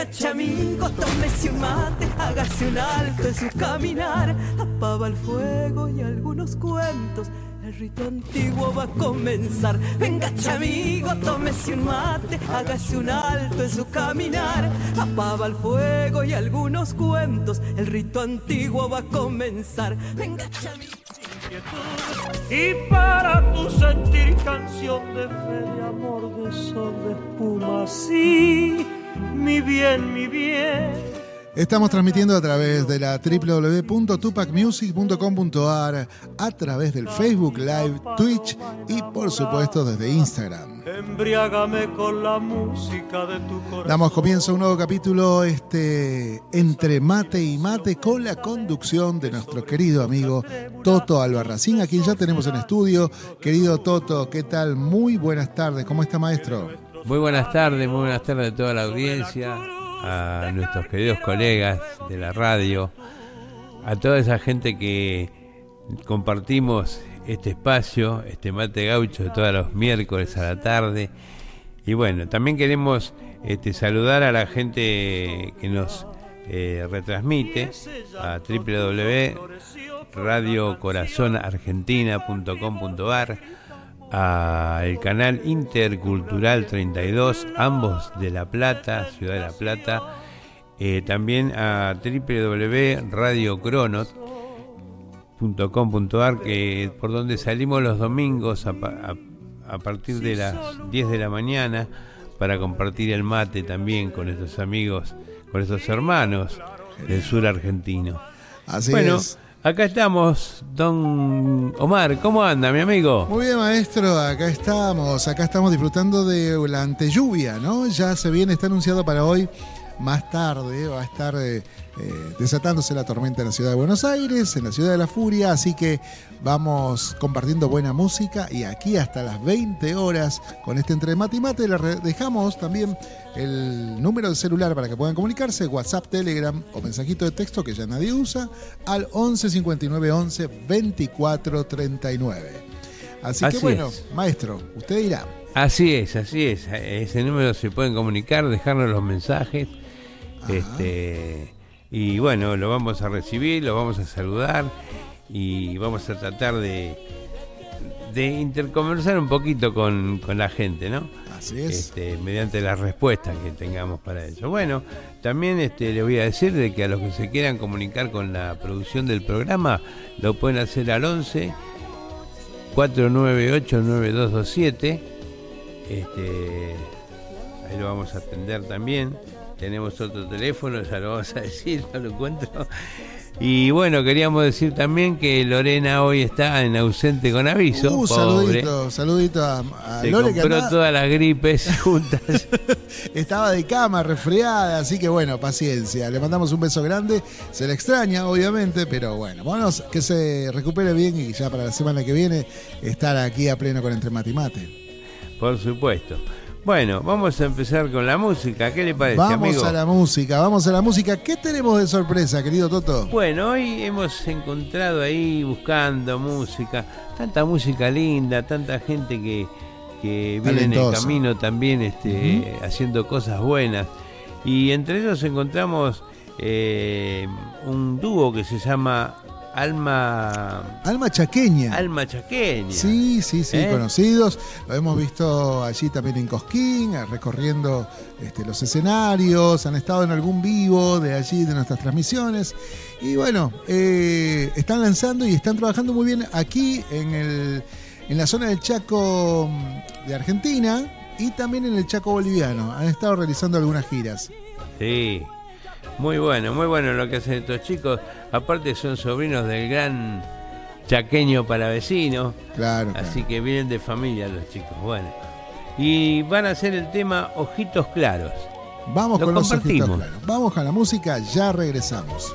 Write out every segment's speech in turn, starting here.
Venga, chamigo, tómese un mate, hágase un alto en su caminar. Apaba el fuego y algunos cuentos. El rito antiguo va a comenzar. Venga, chamigo, tómese un mate, hágase un alto en su caminar. Apaba el fuego y algunos cuentos. El rito antiguo va a comenzar. Venga. Y para tu sentir canción de fe, de amor, de sol, de espuma, sí, mi bien, mi bien. Estamos transmitiendo a través de la www.tupacmusic.com.ar, a través del Facebook Live, Twitch y por supuesto desde Instagram. Embriágame con la música de tu corazón. Damos comienzo a un nuevo capítulo este entre mate y mate con la conducción de nuestro querido amigo Toto Albarracín, a quien ya tenemos en estudio. Querido Toto, ¿qué tal? Muy buenas tardes. ¿Cómo está, maestro? Muy buenas tardes, muy buenas tardes a toda la audiencia a nuestros queridos colegas de la radio, a toda esa gente que compartimos este espacio, este mate gaucho de todos los miércoles a la tarde. Y bueno, también queremos este, saludar a la gente que nos eh, retransmite a www.radiocorazonargentina.com.ar al canal Intercultural 32, ambos de La Plata, Ciudad de La Plata, eh, también a www.radiocronot.com.ar, que por donde salimos los domingos a, a, partir de las 10 de la mañana para compartir el mate también con estos amigos, con estos hermanos del sur argentino. Así es. Acá estamos, don Omar. ¿Cómo anda, mi amigo? Muy bien, maestro. Acá estamos. Acá estamos disfrutando de la antelluvia, ¿no? Ya se viene, está anunciado para hoy. Más tarde va a estar eh, eh, desatándose la tormenta en la ciudad de Buenos Aires, en la ciudad de la furia, así que vamos compartiendo buena música y aquí hasta las 20 horas con este entre mate y mate les dejamos también el número de celular para que puedan comunicarse, WhatsApp, Telegram o mensajito de texto que ya nadie usa, al 11 59 11 24 39. Así, que bueno, maestro, usted dirá. Así es, así es. Ese número se pueden comunicar, dejarnos los mensajes. Este y bueno, lo vamos a recibir, lo vamos a saludar y vamos a tratar de, de interconversar un poquito con, la gente, ¿no? Así es. Este, mediante las respuestas que tengamos para eso. Bueno, también este, le voy a decir de que a los que se quieran comunicar con la producción del programa, lo pueden hacer al 11 498 9227. Este, ahí lo vamos a atender también. Tenemos otro teléfono, ya lo vamos a decir, no lo encuentro. Y bueno, queríamos decir también que Lorena hoy está en ausente con aviso. Uh, saludito, saludito a, a Se compró todas las gripes juntas. Estaba de cama, resfriada, así que bueno, paciencia. Le mandamos un beso grande. Se le extraña, obviamente, pero bueno, vamos, que se recupere bien y ya para la semana que viene estar aquí a pleno con Entre Mate y Mate. Por supuesto. Bueno, vamos a empezar con la música. ¿Qué le parece, vamos a la música, vamos a la música. ¿Qué tenemos de sorpresa, querido Toto? Bueno, hoy hemos encontrado ahí buscando música, tanta música linda, tanta gente que, viene en el camino también este, haciendo cosas buenas. Y entre ellos encontramos eh, un dúo que se llama Alma. Alma Chaqueña. Alma Chaqueña. Sí, sí, sí, ¿Eh? conocidos. Lo hemos visto allí también en Cosquín, recorriendo este, los escenarios. Han estado en algún vivo de allí, de nuestras transmisiones. Y bueno, eh, están lanzando y están trabajando muy bien aquí en, el, en la zona del Chaco mm, de Argentina y también en el Chaco boliviano. Han estado realizando algunas giras. Sí. Muy bueno, muy bueno lo que hacen estos chicos. Aparte son sobrinos del gran chaqueño para vecino. Claro. Así que vienen de familia los chicos. Bueno. Y van a hacer el tema Ojitos Claros. Vamos con los ojitos claros. Vamos a la música, ya regresamos.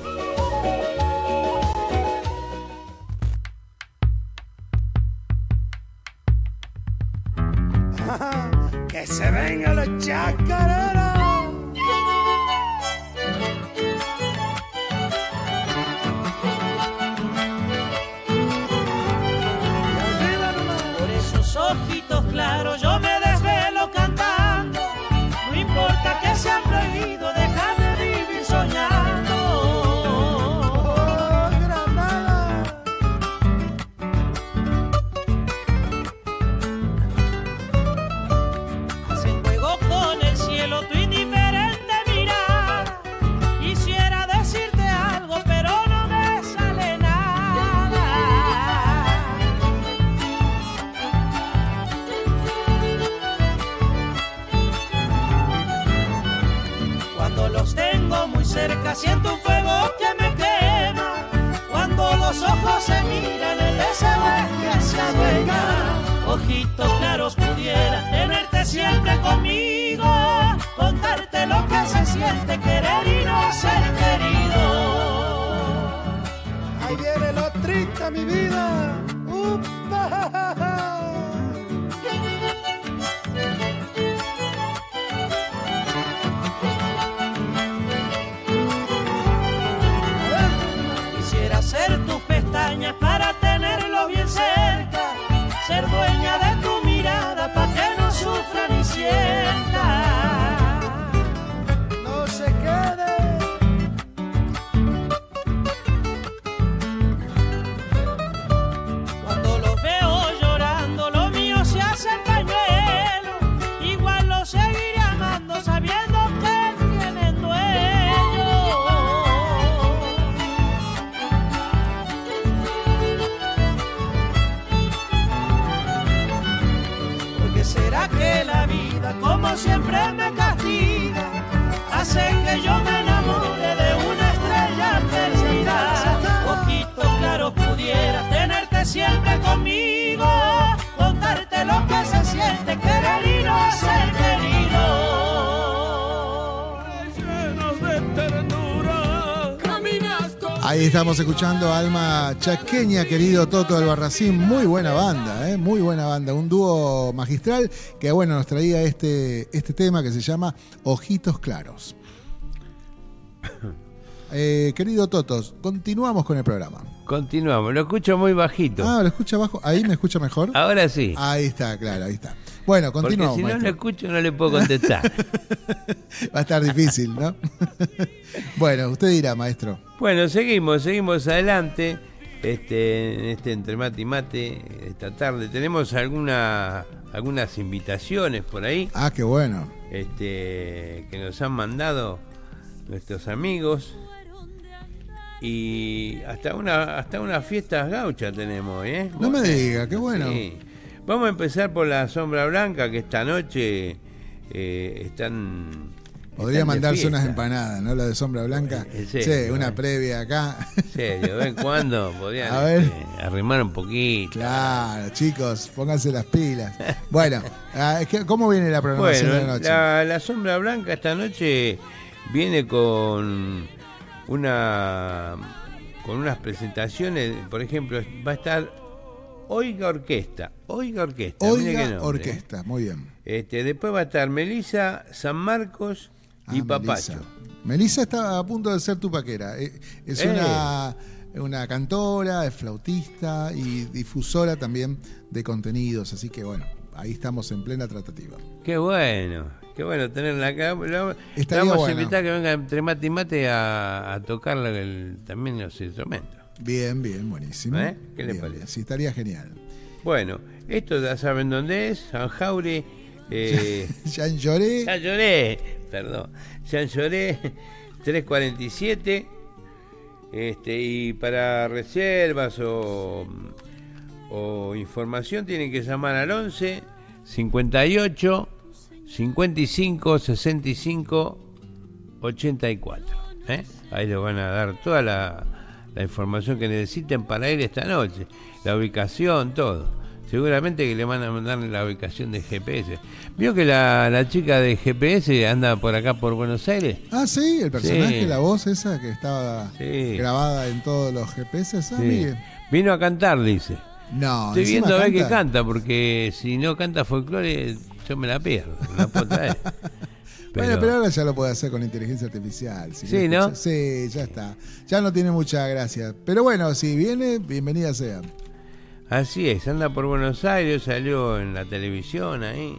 Estamos escuchando Alma Chaqueña, querido Toto Albarracín. Muy buena banda, ¿eh? muy buena banda. Un dúo magistral que, bueno, nos traía este, este tema que se llama Ojitos Claros. Eh, querido Totos, continuamos con el programa. Continuamos, lo escucho muy bajito. Ah, ¿lo escucha abajo? ¿Ahí me escucha mejor? Ahora sí. Ahí está, claro, ahí está. Bueno, porque continuamos. si no lo escucho no le puedo contestar. Va a estar difícil, ¿no? bueno, usted dirá, maestro. Bueno, seguimos, seguimos adelante. Este, en este entre mate y mate esta tarde tenemos alguna, algunas invitaciones por ahí Ah, qué bueno. este, que nos han mandado nuestros amigos y hasta una hasta unas fiestas gauchas tenemos ¿eh? No me diga, qué bueno. Sí. Vamos a empezar por la sombra blanca que esta noche eh, están Podría mandarse unas empanadas, ¿no? La de sombra blanca. ¿En Sí, una previa acá. Serio, de vez en cuando podrían A ver. este, arrimar un poquito. Claro, chicos, pónganse las pilas. Bueno, ah, ¿cómo viene la programación de la Bueno, noche? la, la sombra blanca esta noche viene con una con unas presentaciones, por ejemplo, va a estar Oiga Orquesta, Oiga Orquesta, Oiga nombre, Orquesta, muy bien. ¿eh? Este, después va a estar Melisa, San Marcos y Ah, Papacho. Melissa. Melissa está a punto de ser tu paquera. Eh, Es Eh. una, una cantora, es flautista y difusora también de contenidos. Así que bueno, ahí estamos en plena tratativa. Qué bueno, qué bueno tenerla acá. Vamos a bueno. invitar que venga entre mate y mate a, a tocar el- también los instrumentos. Bien, bien, buenísimo. ¿Eh? ¿Qué le Bien, parece? bien. Sí, estaría genial. Bueno, esto ya saben dónde es, San Jaure. Eh, Ya lloré. ya lloré, perdón. Ya lloré 347. Este, y para reservas o, o información tienen que llamar al 11 58 55 65 84. ¿eh? Ahí les van a dar toda la, la información que necesiten para ir esta noche, la ubicación, todo. Seguramente que le van a mandar la ubicación de GPS. ¿Vio que la, la chica de GPS anda por acá por Buenos Aires? Ah, sí, el personaje, Sí. la voz esa que estaba Sí. grabada en todos los GPS. Ah, Sí. Vino a cantar, dice. No, Estoy viendo a ver que canta. porque si no canta folclore, yo me la pierdo. La puedo traer. Bueno, pero ahora ya lo puede hacer con inteligencia artificial. si Sí, ¿no? Sí, ya está. Ya no tiene mucha gracia. Pero bueno, si viene, bienvenida sea. Así es, anda por Buenos Aires, salió en la televisión ahí.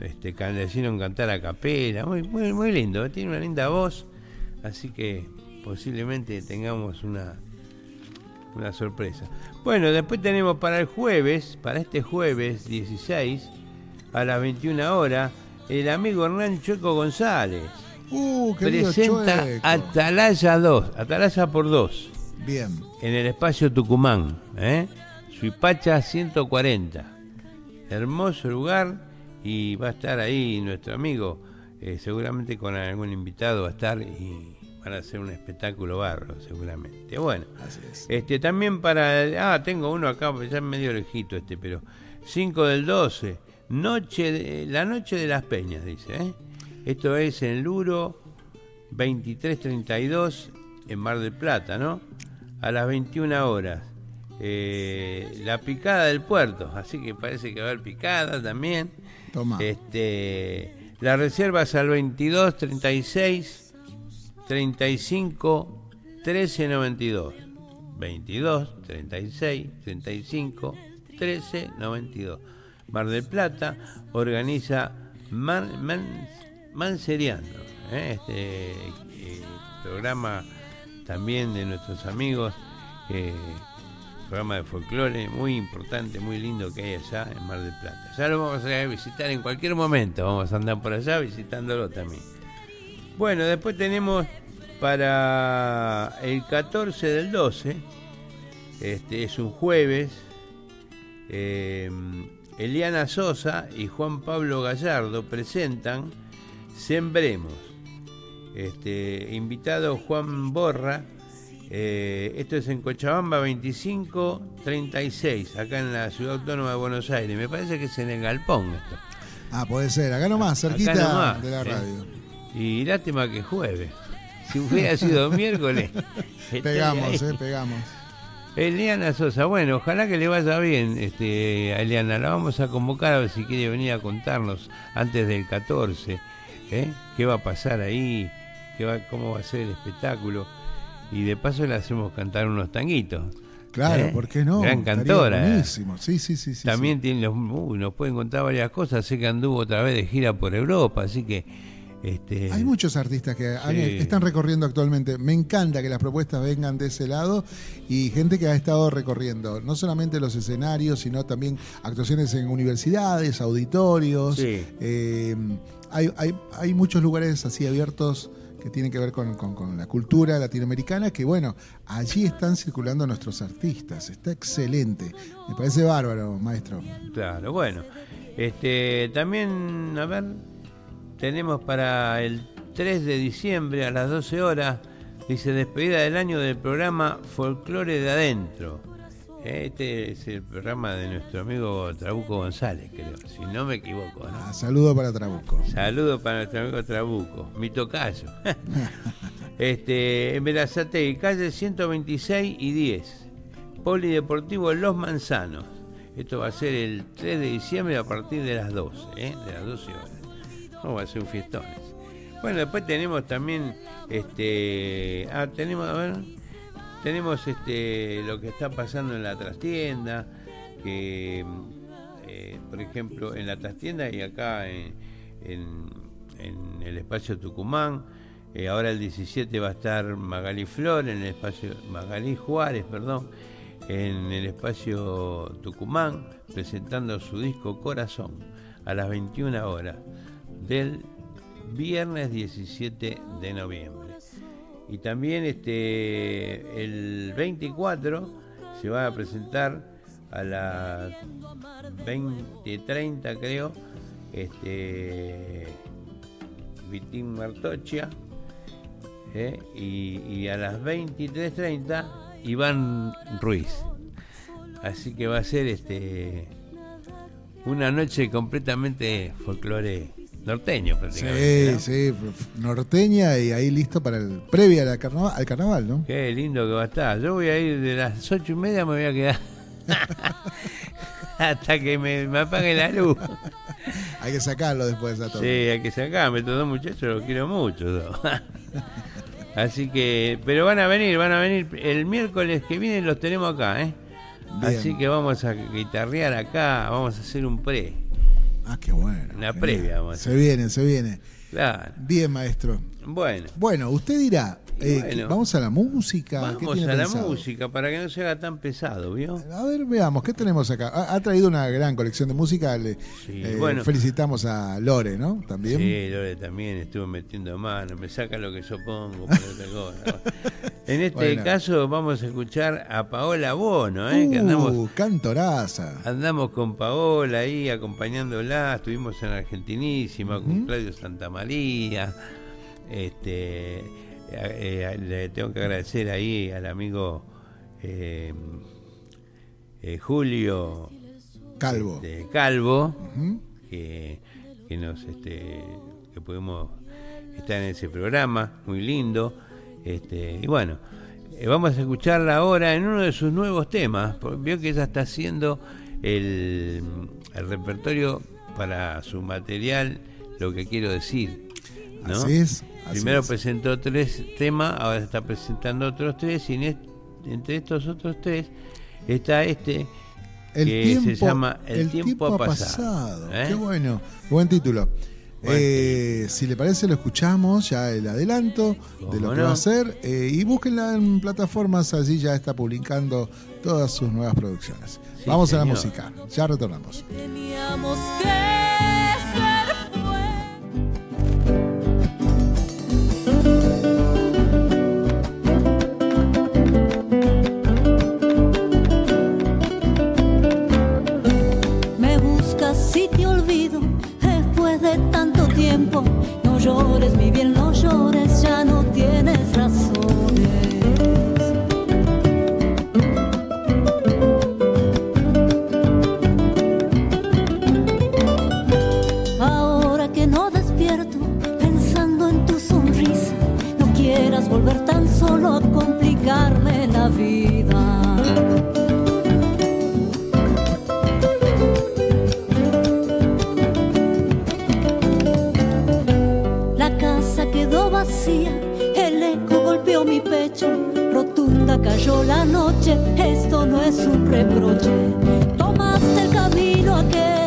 Este, le hicieron cantar a capela, muy, muy, muy lindo, ¿eh? tiene una linda voz, así que posiblemente tengamos una, una sorpresa. Bueno, después tenemos para el jueves, para este jueves 16, a las 21 horas, el amigo Hernán Chueco González Uh, presenta Chueco. Atalaya 2, Atalaya por 2 Bien. en el espacio Tucumán, ¿eh? Suipacha 140. Hermoso lugar y va a estar ahí nuestro amigo, eh, seguramente con algún invitado va a estar y van a hacer un espectáculo barro, seguramente. Bueno, Así es. este también para. Ah, tengo uno acá, ya es medio lejito este, pero. 5 del 12, noche de- la noche de las peñas, dice. ¿eh? Esto es en Luro, 2332, en Mar del Plata, ¿no? A las 21 horas. Eh, la picada del puerto, así que parece que va a haber picada también. Toma. Este, la reserva es al 22 36 35 13 92. 22 36 35 13 92. Mar del Plata organiza Man, Man- Manseriando, ¿eh? este eh, programa también de nuestros amigos, eh, programa de folclore muy importante, muy lindo que hay allá en Mar del Plata. Ya lo vamos a visitar en cualquier momento, vamos a andar por allá visitándolo también. Bueno, después tenemos para el 14 del 12, este es un jueves, eh, Eliana Sosa y Juan Pablo Gallardo presentan Sembremos. Este, invitado Juan Borra, eh, esto es en Cochabamba 2536, acá en la ciudad autónoma de Buenos Aires. Me parece que es en el Galpón esto. Ah, puede ser. Acá nomás, Acá cerquita nomás, de la ¿eh? radio. Y lástima que jueves. Si hubiera sido miércoles. Pegamos, eh, pegamos. Eliana Sosa, bueno, ojalá que le vaya bien este, a Eliana. La vamos a convocar a ver si quiere venir a contarnos antes del 14. ¿eh? ¿Qué va a pasar ahí? ¿Qué va, ¿Cómo va a ser el espectáculo? Y de paso le hacemos cantar unos tanguitos. Claro, ¿Eh? ¿por qué no? Gran cantora. Buenísimo. Sí, sí, sí. sí, También sí. tiene los, uy, nos pueden contar varias cosas. Sé que anduvo otra vez de gira por Europa, así que. Este, Hay muchos artistas que Sí. están recorriendo actualmente. Me encanta que las propuestas vengan de ese lado y gente que ha estado recorriendo no solamente los escenarios, sino también actuaciones en universidades, auditorios. Sí. Eh, hay, hay, hay muchos lugares así abiertos que tienen que ver con, con- con la cultura latinoamericana, que bueno, allí están circulando nuestros artistas. Está excelente. Me parece bárbaro, maestro. Claro, bueno. Este, también, a ver, tenemos para el 3 de diciembre a las 12 horas, dice despedida del año del programa Folclore de Adentro. Este es el programa de nuestro amigo Trabuco González, creo, si no me equivoco, ¿no? Ah, saludo para Trabuco. Saludos para nuestro amigo Trabuco, mi tocayo. este, en Berazategui, calle 126 y 10. Polideportivo Los Manzanos. Esto va a ser el 3 de diciembre a partir de las 12, ¿eh? de las 12 horas. No, va a ser un fiestón. Bueno, después tenemos también, este, ah, tenemos, a ver, tenemos este, lo que está pasando en la trastienda, que, eh, por ejemplo, en la trastienda y acá en, en- el espacio Tucumán, eh, ahora el 17 va a estar Magali Flor, en el espacio, Magali Juárez, perdón, en el espacio Tucumán, presentando su disco Corazón a las 21 horas del viernes 17 de noviembre. Y también este el 24 se va a presentar a las 20.30 creo, este Vitín Martocha ¿eh? y, y a las 23.30 Iván Ruiz. Así que va a ser este una noche completamente folclore norteño Sí, prácticamente. ¿no? sí, norteña y ahí listo para el previa al carnaval, al carnaval, ¿no? Qué lindo que va a estar. Yo voy a ir de las ocho y media, me voy a quedar hasta que me, me apague la luz. Hay que sacarlo después a Sí, todo. hay que sacarme. Estos dos muchachos los quiero mucho. Así que, pero van a venir, van a venir. El miércoles que viene los tenemos acá, ¿eh? Bien. Así que vamos a guitarrear acá, vamos a hacer un pre. Ah, qué bueno. Una previa, Se viene, se viene. Claro. Bien, maestro. Bueno, Bueno, usted dirá, eh, bueno. vamos a la música. ¿Qué vamos tiene a la música para que no se haga tan pesado, ¿vio? A ver, veamos, ¿qué tenemos acá? Ha, ha traído una gran colección de música. Le, Sí, eh, bueno. Felicitamos a Lore, ¿no? También. Sí, Lore también estuvo metiendo mano, me saca lo que yo pongo cosa. En este Bueno. caso vamos a escuchar a Paola Bono, ¿eh? que andamos, Uh, cantoraza. andamos con Paola ahí acompañándola, estuvimos en Argentinísima con Claudio Santamaría, este, eh, eh, le tengo que agradecer ahí al amigo eh, eh, Julio Calvo. de Calvo, que, que nos este, que pudimos estar en ese programa, muy lindo. Este, y bueno, vamos a escucharla ahora en uno de sus nuevos temas. porque Vio que ella está haciendo el, el repertorio para su material, lo que quiero decir. ¿No? Así es. así Primero es. presentó tres temas, ahora está presentando otros tres, y en est- entre estos otros tres está este El que tiempo, se llama El, tiempo, ha pasado. ¿eh? Qué bueno. Buen título. Eh, si le parece, lo escuchamos, ya el adelanto de lo ¿Cómo que no? va a ser. eh, y búsquenla en plataformas, allí ya está publicando todas sus nuevas producciones. Sí, Vamos a la música, ya retornamos. Teníamos que No llores, mi bien, no llores, ya no tienes razones. Ahora que no despierto pensando en tu sonrisa, no quieras volver tan solo a complicarme cayó la noche, esto no es un reproche. Tomaste el camino aquel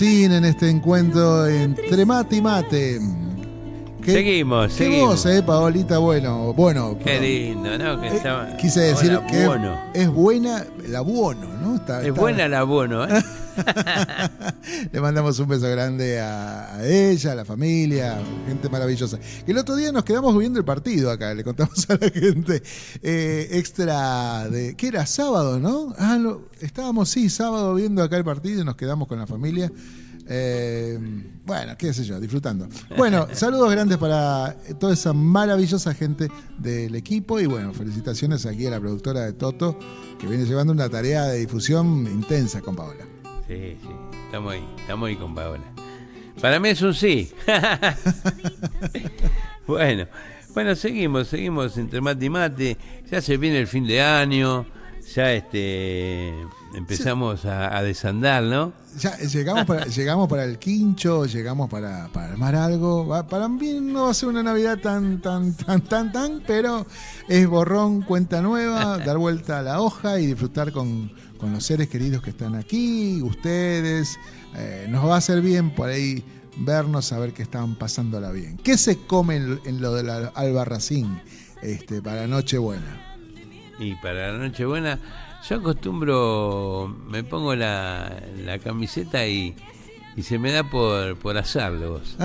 En este encuentro entre mate y mate. ¿Qué- Seguimos, qué seguimos. voz, eh, Paolita? Bueno, bueno. Qué lindo, ¿no? Que Eh, estaba- quise decir Hola, que bueno. es buena la buono, ¿no? Está- Es está- buena la bueno, ¿eh? Le mandamos un beso grande a, a ella, a la familia, gente maravillosa. El otro día nos quedamos viendo el partido acá, le contamos a la gente. eh, extra de. ¿Qué era? Sábado, ¿no? Ah, no, estábamos, sí, sábado viendo acá el partido y nos quedamos con la familia. Eh, bueno, qué sé yo, disfrutando. Bueno, saludos grandes para toda esa maravillosa gente del equipo y bueno, felicitaciones aquí a la productora de Toto que viene llevando una tarea de difusión intensa con Paola. Sí, sí, estamos ahí, estamos ahí con Paola. Para mí es un sí. bueno, bueno, seguimos, seguimos entre mate y mate. Ya se viene el fin de año, ya este empezamos a, desandar, ¿no? Ya llegamos para, llegamos para el quincho, llegamos para, para armar algo. Para mí no va a ser una Navidad tan, tan, tan, tan, tan, pero es borrón, cuenta nueva, dar vuelta a la hoja y disfrutar con, con los seres queridos que están aquí, ustedes. Eh, nos va a hacer bien por ahí vernos, saber que están pasándola bien. ¿Qué se come en, en lo de la Albarracín este, para Nochebuena? Y para la Nochebuena, yo acostumbro, me pongo la, la camiseta y, y se me da por, por asarlo. vos.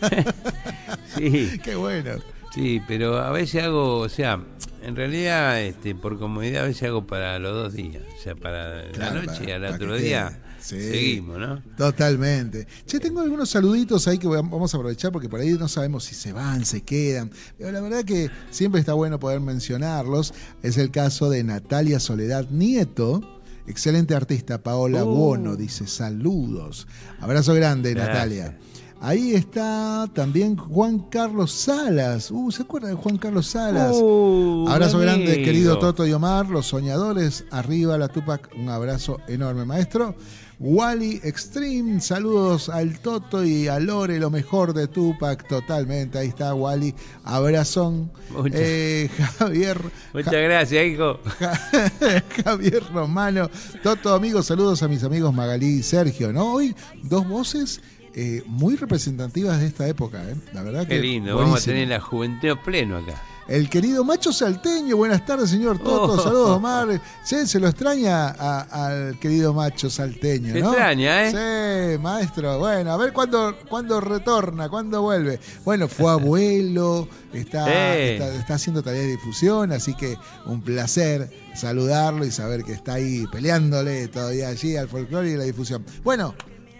sí, Qué bueno. sí, pero a veces hago, o sea, en realidad, este, por comodidad, a veces hago para los dos días. O sea, para Claro, la noche y al otro día. Sí. seguimos, ¿no? Totalmente. Che, tengo algunos saluditos ahí que vamos a aprovechar porque por ahí no sabemos si se van, se quedan. Pero la verdad que siempre está bueno poder mencionarlos. Es el caso de Natalia Soledad Nieto. Excelente artista, Paola Uh. Buono, dice saludos. Abrazo grande, Gracias. Natalia. Ahí está también Juan Carlos Salas. Uh, ¿se acuerda de Juan Carlos Salas? Uh, Abrazo grande, querido Toto y Omar, los soñadores. Arriba la Tupac, un abrazo enorme, maestro. Wally Extreme, saludos al Toto y a Lore, lo mejor de Tupac, totalmente. Ahí está Wally, abrazón. Muchas- Eh, Javier, Muchas gracias, hijo. Javier Romano. Toto, amigos, saludos a mis amigos Magalí y Sergio, ¿no? Hoy dos voces eh, muy representativas de esta época, ¿eh? La verdad que. Qué lindo. Vamos a tener la juventud pleno acá. El querido macho salteño, buenas tardes, señor Toto. Oh. Saludos, Omar. Sí, se lo extraña a- al querido macho salteño, Se ¿no? extraña, Sí, maestro. Bueno, a ver cuándo, cuándo retorna, cuándo vuelve. Bueno, fue abuelo, está, Eh. está, está haciendo tareas de difusión, así que un placer saludarlo y saber que está ahí peleándole todavía allí al folclore y la difusión. Bueno,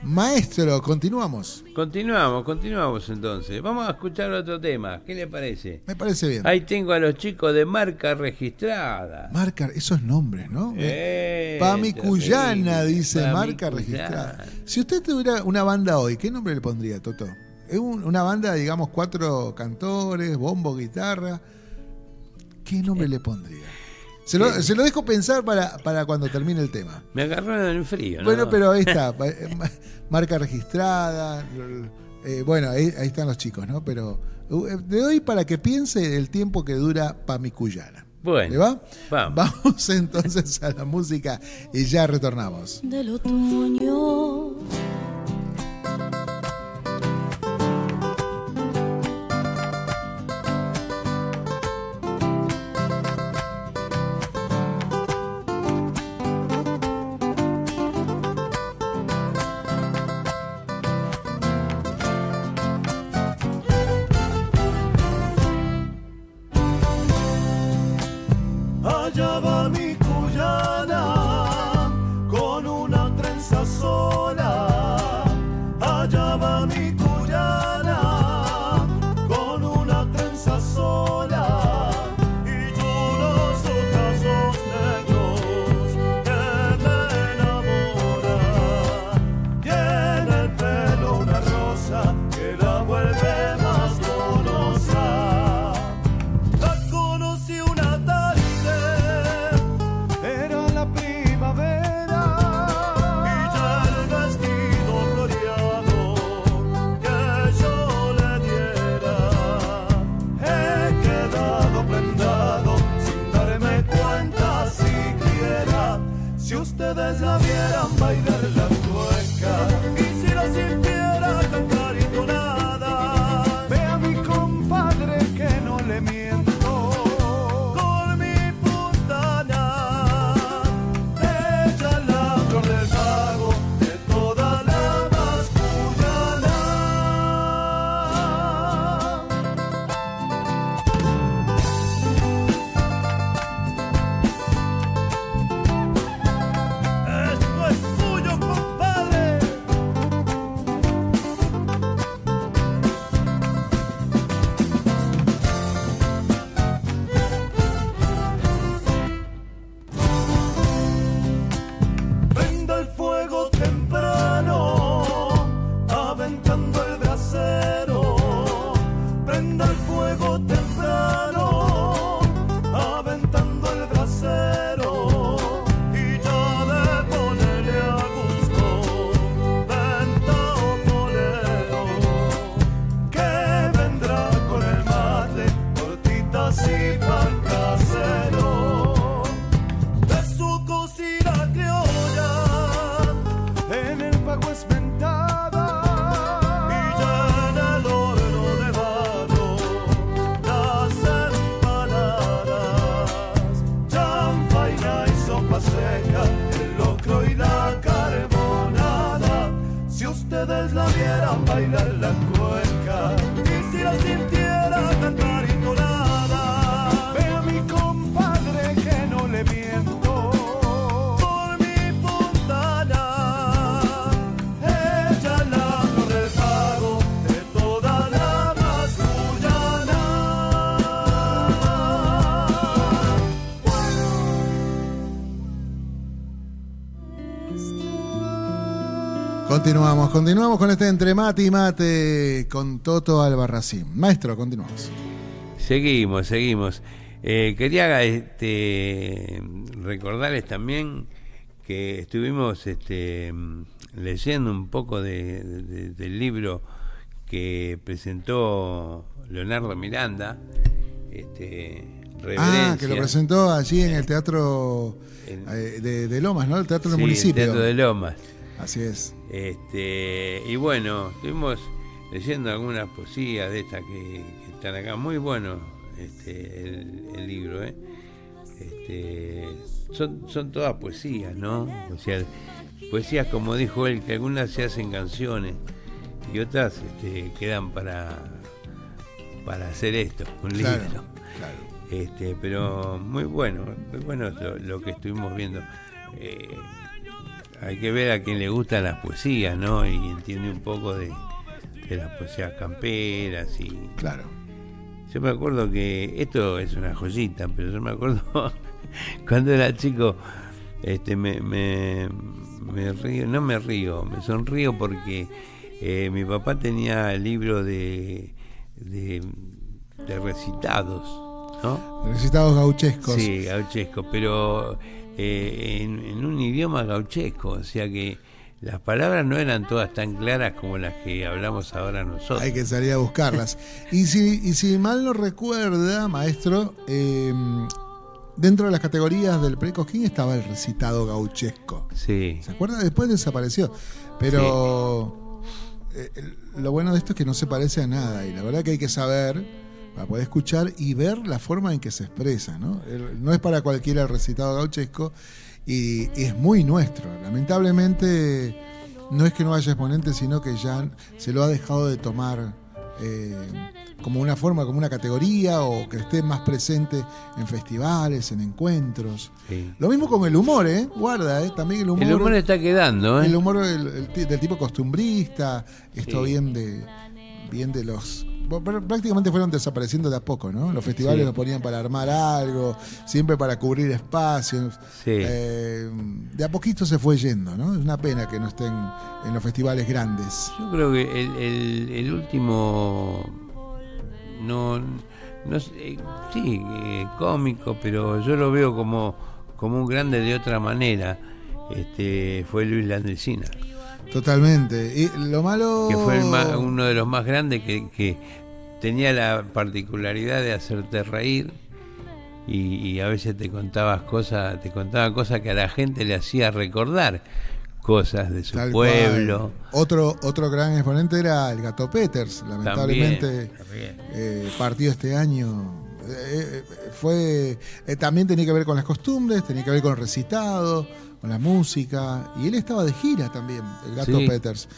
maestro, continuamos. Continuamos, continuamos entonces. Vamos a escuchar otro tema. ¿Qué le parece? Me parece bien. Ahí tengo a los chicos de marca registrada. Marcar esos nombres, ¿no? Eh, Pamicuyana, terrible. dice, marca Pamicuyana. registrada. Si usted tuviera una banda hoy, ¿qué nombre le pondría, Toto? Es un- una banda, digamos, cuatro cantores, bombo, guitarra. ¿Qué nombre le pondría? Se lo, se lo dejo pensar para, para cuando termine el tema. Me agarraron en frío, ¿no? Bueno, pero ahí está. eh, ma- Marca registrada. eh, bueno, ahí, ahí están los chicos, ¿no? Pero eh, le doy para que piense el tiempo que dura Pamicuyana. Bueno, ¿Le va? vamos. Vamos entonces a la música y ya retornamos. del otoño. Si ustedes la vieran bailar la Continuamos, continuamos con este entre mate y mate con Toto Albarracín. Maestro, continuamos. Seguimos, seguimos. Eh, quería este, recordarles también que estuvimos este, leyendo un poco de- de- del libro que presentó Leonardo Miranda, este, Ah, que lo presentó allí en el teatro eh, de, de Lomas, ¿no? El teatro del Sí, el municipio. Teatro de Lomas. Así es. Este, y bueno, estuvimos leyendo algunas poesías de estas que, que están acá. Muy bueno este, el, el libro, ¿eh? Este, son, son todas poesías, ¿no? O sea, poesías, como dijo él, que algunas se hacen canciones y otras este, quedan para, para hacer esto, un Claro, libro. claro. Este, pero muy bueno, muy bueno lo, lo que estuvimos viendo. Eh, hay que ver a quien le gustan las poesías, ¿no? Y entiende un poco de, de las poesías camperas y Claro. yo me acuerdo que esto es una joyita, pero yo me acuerdo cuando era chico, este, me, me, me río, no me río, me sonrío porque eh, mi papá tenía el libro de, de, de recitados, ¿no? Recitados gauchescos. Sí, gauchesco, pero eh, en, en un idioma gauchesco, o sea que las palabras no eran todas tan claras como las que hablamos ahora nosotros. Hay que salir a buscarlas. y, si, y si mal no recuerda, maestro, eh, dentro de las categorías del Precosquín estaba el recitado gauchesco. Sí, ¿Se acuerda? Después desapareció. Pero eh, lo bueno de esto es que no se parece a nada. Y la verdad que hay que saber para poder escuchar y ver la forma en que se expresa. No, no es para cualquiera el recitado gauchesco y, y es muy nuestro. Lamentablemente no es que no haya exponentes, sino que ya se lo ha dejado de tomar. eh, como una forma, como una categoría, o que esté más presente en festivales, en encuentros. sí. Lo mismo con el humor, ¿eh? Guarda, ¿eh? También el humor. El humor está quedando, ¿eh? El humor del tipo costumbrista, esto Sí. bien de bien de los prácticamente fueron desapareciendo de a poco, ¿no? Los festivales Sí. los ponían para armar algo, siempre para cubrir espacios. Sí. Eh, de a poquito se fue yendo, ¿no? Es una pena que no estén en los festivales grandes. Yo creo que el, el- el último no, no eh, sí, eh, cómico, pero yo lo veo como, como un grande de otra manera. Este fue Luis Landricina, Totalmente. Y lo malo que fue el más- uno de los más grandes que, que tenía la particularidad de hacerte reír y, y a veces te contabas cosas, te contaba cosas que a la gente le hacía recordar cosas de su Tal pueblo. cual. Otro, otro gran exponente era el Gato Peters, lamentablemente También, también. eh, partió este año. Eh, eh, fue eh, también tenía que ver con las costumbres, tenía que ver con el recitado, con la música, y él estaba de gira también, el Gato Sí. Peters.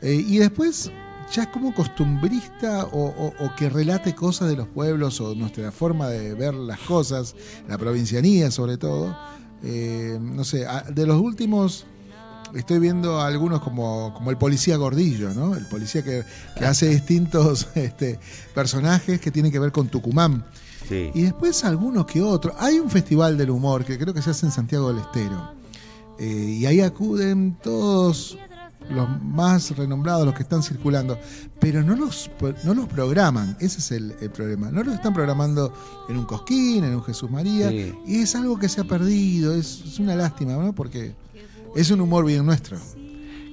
Eh, y después, ya como costumbrista o, o- o que relate cosas de los pueblos o nuestra forma de ver las cosas, la provincianía sobre todo, eh, no sé, de los últimos estoy viendo a algunos como, como el policía gordillo, ¿no? El policía que, que hace distintos este, personajes que tienen que ver con Tucumán. Sí. Y después algunos que otros. Hay un festival del humor que creo que se hace en Santiago del Estero. Eh, y ahí acuden todos los más renombrados, los que están circulando. Pero no los, no los programan. Ese es el, el problema. No los están programando en un Cosquín, en un Jesús María. Sí. Y es algo que se ha perdido. Es, es una lástima, ¿no? Porque es un humor bien nuestro.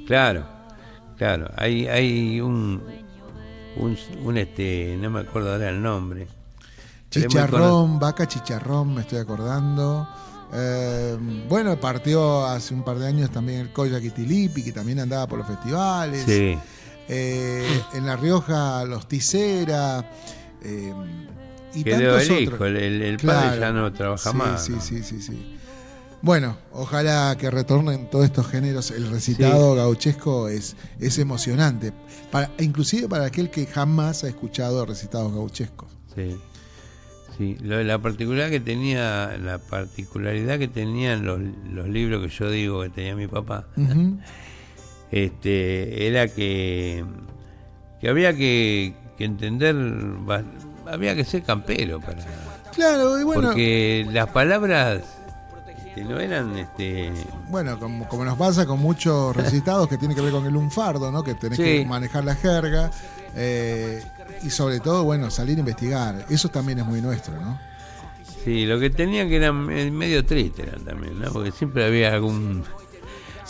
Claro, claro. Hay, hay un, un, un, este, no me acuerdo ahora el nombre. Chicharrón, vaca chicharrón, me estoy acordando. Eh, bueno, partió hace un par de años también el Kitilipi, que también andaba por los festivales. Sí, Eh, en La Rioja, los Tisera. eh, y quedó tantos el otros. hijo, el, el- Claro. padre ya no trabaja Sí, más. Sí, ¿no? sí, sí, sí. Bueno, ojalá que retornen todos estos géneros. El recitado gauchesco es, es emocionante. Para, inclusive para aquel que jamás ha escuchado recitados gauchescos. Sí. Sí, lo- la particularidad que tenía, la particularidad que tenían los, los libros que yo digo que tenía mi papá, este, era que, que había que, que entender, había que ser campero para, Claro, y bueno. porque las palabras este, no eran este, Bueno, como, como nos pasa con muchos recitados que tiene que ver con el lunfardo, ¿no? Que tenés Sí. que manejar la jerga. eh, y sobre todo, bueno, salir a investigar. Eso también es muy nuestro, ¿no? Sí, lo que tenían que eran eh, medio tristes eran también, ¿no? Porque siempre había algún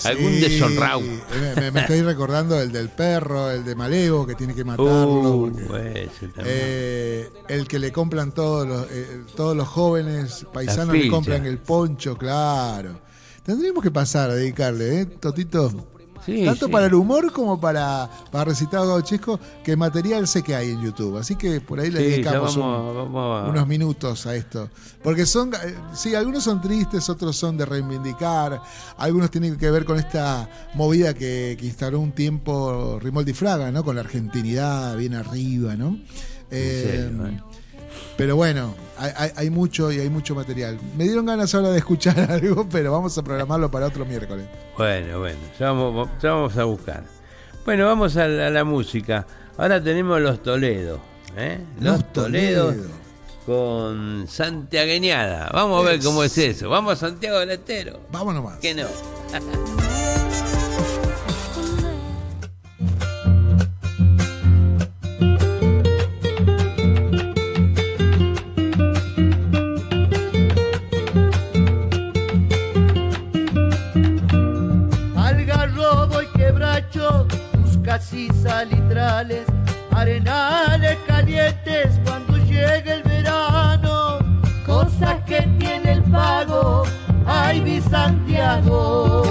algún Sí, desonrado. Me, me- me estoy recordando el del perro, el de Malevo, que tiene que matarlo. Uh, porque-. Eh, el que le compran todos los, eh, todos los jóvenes paisanos le compran el poncho, claro. Tendríamos que pasar a dedicarle, ¿eh, Totito? Sí, Tanto sí. para el humor como para, para recitado gauchesco, que material sé que hay en YouTube. Así que por ahí le Sí, dedicamos un- vamos, vamos a- unos minutos a esto. Porque son, eh, sí, algunos son tristes, otros son de reivindicar, algunos tienen que ver con esta movida que, que instauró un tiempo Rimoldi Fraga, ¿no? Con la argentinidad bien arriba, ¿no? Eh, serio, eh. Pero bueno, hay, hay- hay mucho y hay mucho material. Me dieron ganas ahora de escuchar algo, pero vamos a programarlo para otro miércoles. Bueno, bueno, ya vamos, ya vamos a buscar. Bueno, vamos a la, a la música. Ahora tenemos los Toledo. ¿eh? Los, Toledos Toledo. con Santiagueñada. Vamos a ver cómo es eso. Vamos a Santiago del Estero. Vámonos más. Que no. casis salitrales, arenales calientes cuando llegue el verano, cosas que tiene el pago, ay mi Santiago.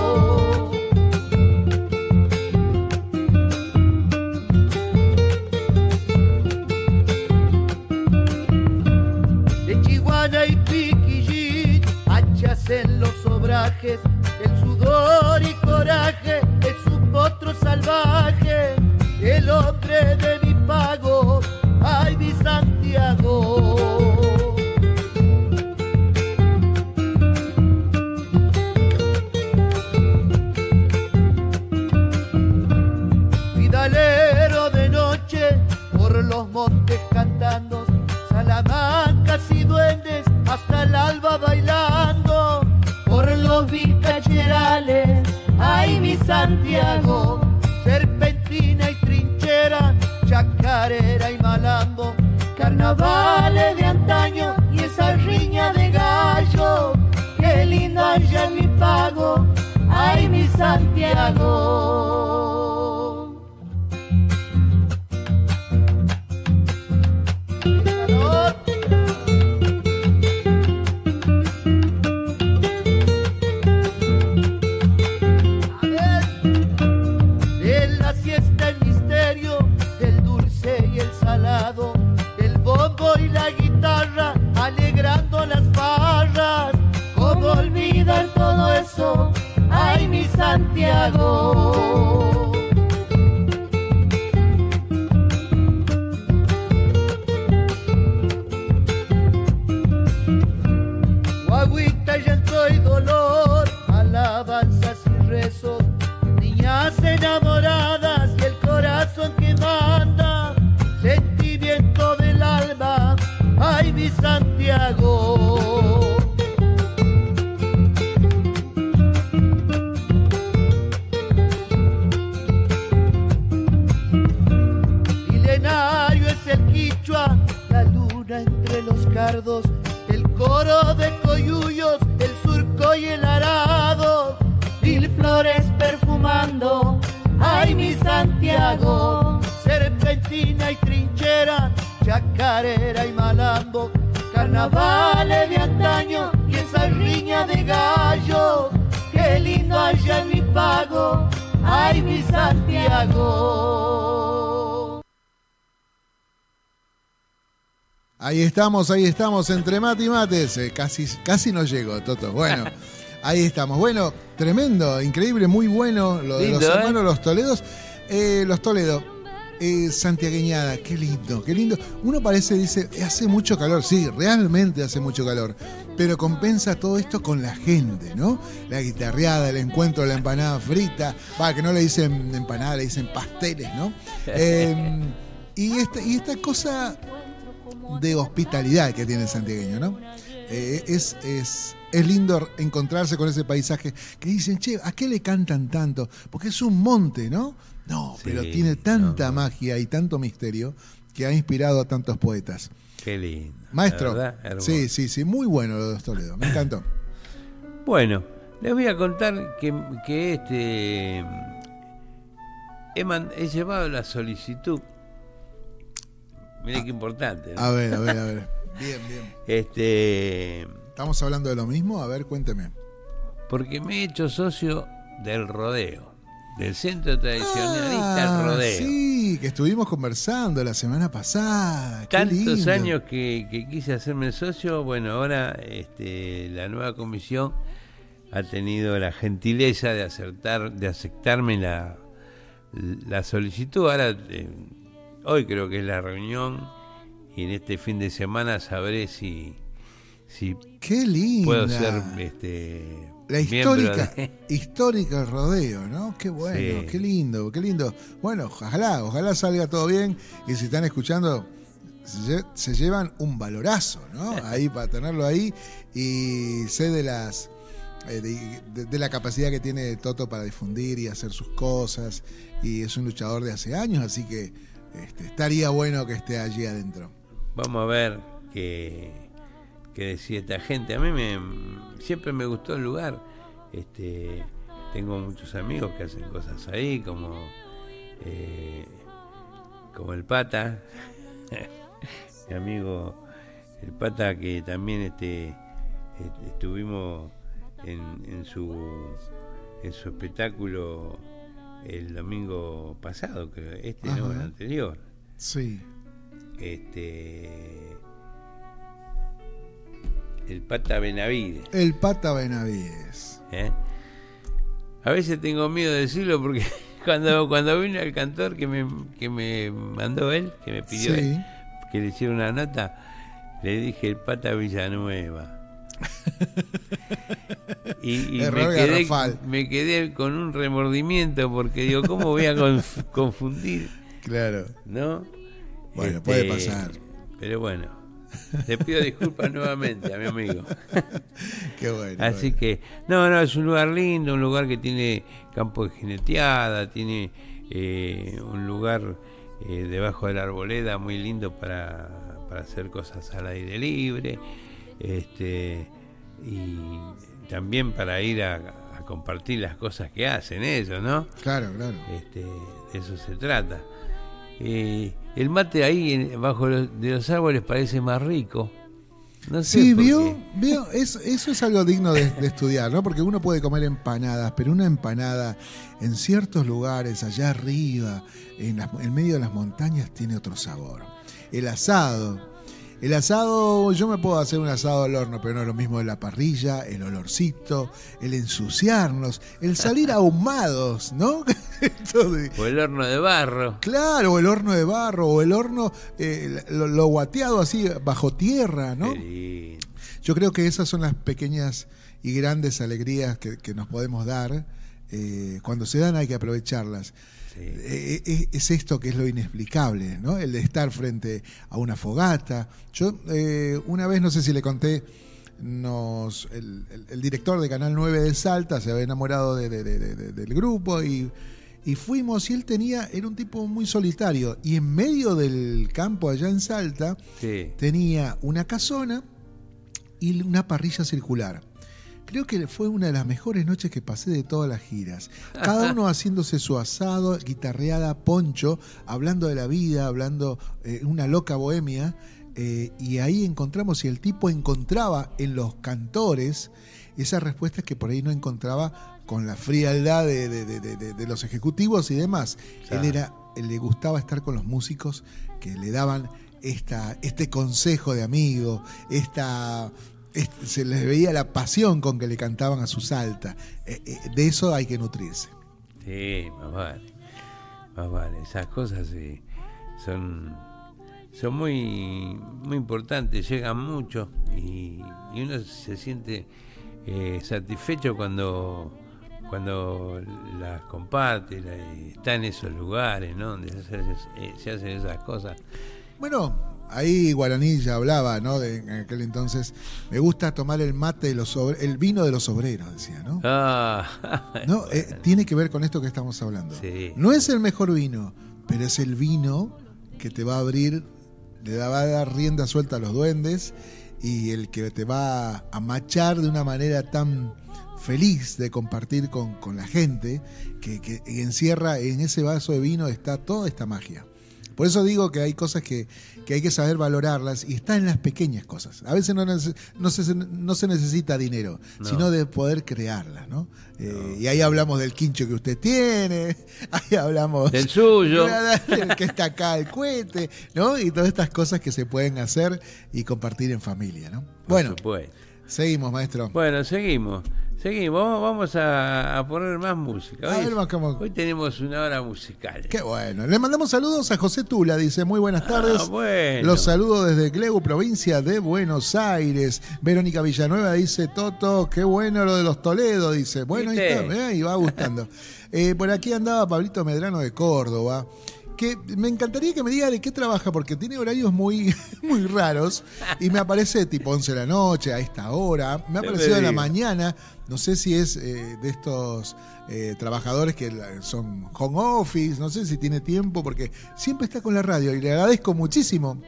y en los obrajes, el sudor y coraje Santiago, serpentina y trinchera, chacarera y malambo, carnavales de antaño y esa riña de gallo, qué allá en mi pago, ay mi Santiago. Estamos, ahí estamos, entre mate y mates. Eh, casi, casi no llego, Toto. Bueno, ahí estamos. Bueno, tremendo, increíble, muy bueno lo de los ¿eh? hermanos Los Toledos. Eh, los Toledo, eh, Santiagueñada, qué lindo, qué lindo. Uno parece, dice, hace mucho calor, sí, realmente hace mucho calor. Pero compensa todo esto con la gente, ¿no? La guitarreada, el encuentro, la empanada frita. Va, que no le dicen empanada, le dicen pasteles, ¿no? Eh, y, esta, y esta cosa de hospitalidad que tiene el santiagueño, ¿no? Eh, es, es es lindo encontrarse con ese paisaje que dicen, che, ¿a qué le cantan tanto? Porque es un monte, ¿no? No, Sí, pero tiene tanta no. magia y tanto misterio que ha inspirado a tantos poetas. Qué lindo. Maestro, verdad, sí, sí, sí, muy bueno lo de Toledo, me encantó. Bueno, les voy a contar que, que este he, man- he llevado la solicitud. Mire qué importante. ¿no? A ver, a ver, a ver. Bien, bien. Este, ¿Estamos hablando de lo mismo? A ver, cuénteme. porque me he hecho socio del rodeo, del centro tradicionalista Ah, Rodeo. Sí, que estuvimos conversando la semana pasada. Tantos años que, que quise hacerme socio, bueno, ahora este, la nueva comisión ha tenido la gentileza de acertar, de aceptarme la, la solicitud. Ahora, eh, hoy creo que es la reunión y en este fin de semana sabré si, si Qué linda. puedo ser este, La histórica, de- histórica rodeo, ¿no? Qué bueno, Sí. qué lindo, qué lindo. Bueno, ojalá, ojalá salga todo bien y si están escuchando, se, lle- se llevan un valorazo, ¿no? Ahí para tenerlo ahí y sé de las eh, de, de- de la capacidad que tiene Toto para difundir y hacer sus cosas y es un luchador de hace años, así que este, estaría bueno que esté allí adentro. Vamos a ver qué, qué decía esta gente. A mí me, siempre me gustó el lugar. Este, tengo muchos amigos que hacen cosas ahí, como, eh, como el Pata, mi amigo el Pata que también este, este, estuvimos en, en su en su espectáculo el domingo pasado, creo, este no, el Ajá. anterior Sí. este el pata Benavides El Pata Benavides. ¿eh? a veces tengo miedo de decirlo porque cuando cuando vino el cantor que me, que me mandó él que me pidió Sí. él, que le hiciera una nota le dije el pata Villanueva y, y me, quedé, me quedé con un remordimiento porque digo cómo voy a conf- confundir Claro. ¿no? Bueno, Este, puede pasar. Pero bueno, te pido disculpas nuevamente a mi amigo. Qué bueno. Así bueno. que, no, no, es un lugar lindo, un lugar que tiene campo de jineteada, tiene eh, un lugar eh, debajo de la arboleda muy lindo para, para hacer cosas al aire libre. Este, y también para ir a, a compartir las cosas que hacen ellos, ¿no? Claro, claro. Este, de eso se trata. Eh, el mate ahí bajo los- de los árboles parece más rico. No sé Sí, vio, vio, eso, eso es algo digno de, de estudiar, ¿no? Porque uno puede comer empanadas, pero una empanada en ciertos lugares, allá arriba, en, las- en medio de las montañas, tiene otro sabor. El asado. El asado, yo me puedo hacer un asado al horno, pero no es lo mismo de la parrilla, el olorcito, el ensuciarnos, el salir ahumados, ¿no? O el horno de barro. Claro, o el horno de barro, o el horno, eh, lo, lo guateado así bajo tierra, ¿no? Lindo. Yo creo que esas son las pequeñas y grandes alegrías que, que nos podemos dar. eh, cuando se dan hay que aprovecharlas. Sí. Eh, eh, es esto que es lo inexplicable, ¿no? El de estar frente a una fogata. Yo eh, una vez, no sé si le conté, nos, el, el- el director de Canal 9 de Salta se había enamorado de- de- de- de- de- del grupo y, y fuimos y él tenía, era un tipo muy solitario y en medio del campo allá en Salta Sí. tenía una casona y una parrilla circular. Creo que fue una de las mejores noches que pasé de todas las giras. Cada uno haciéndose su asado, guitarreada, poncho, hablando de la vida, hablando eh, una loca bohemia. eh, y ahí encontramos, y el tipo encontraba en los cantores esas respuestas que por ahí no encontraba con la frialdad de, de- de- de- de- de los ejecutivos y demás. Claro. Él era, él le gustaba estar con los músicos que le daban esta, este consejo de amigo, esta, se les veía la pasión con que le cantaban a su salta. Eh, eh, de eso hay que nutrirse. Sí, más vale. Más vale. Esas cosas sí, son, son muy, muy importantes, llegan mucho y, y uno se siente eh, satisfecho cuando, cuando las comparte, la- está en esos lugares, ¿no? Donde se hacen esas cosas. Bueno, ahí Guaraní ya hablaba, ¿no? De, en aquel entonces, me gusta tomar el mate de los obre- el vino de los obreros, decía, ¿no? Ah, No, eh, tiene que ver con esto que estamos hablando. Sí. No es el mejor vino, pero es el vino que te va a abrir, le va a dar rienda suelta a los duendes y el que te va a machar de una manera tan feliz de compartir con, con la gente que, que encierra en ese vaso de vino está toda esta magia. Por eso digo que hay cosas que, que hay que saber valorarlas y está en las pequeñas cosas. A veces no, no, se, no se necesita dinero, No. sino de poder crearlas, ¿no? Eh, y ahí hablamos del quincho que usted tiene, ahí hablamos Del suyo. del que está acá el cohete, ¿no? Y todas estas cosas que se pueden hacer y compartir en familia, ¿no? por Bueno, supuesto. seguimos, maestro. Bueno, seguimos. Seguimos, vamos, a, a poner más música. Hoy, ver, cómo- hoy tenemos una hora musical. Qué bueno. Le mandamos saludos a José Tula, dice, muy buenas tardes. Ah, bueno. Los saludo desde Glegu, provincia de Buenos Aires. Verónica Villanueva dice, Toto, qué bueno lo de los Toledo, dice. Bueno, ahí está, eh, y va gustando. Eh, por aquí andaba Pablito Medrano de Córdoba. Que me encantaría que me diga de qué trabaja, porque tiene horarios muy, muy raros. Y me aparece tipo 11 de la noche, a esta hora. Me ha ¿Qué aparecido en la mañana. No sé si es eh, de estos eh, trabajadores que son home office, no sé si tiene tiempo, porque siempre está con la radio y le agradezco muchísimo.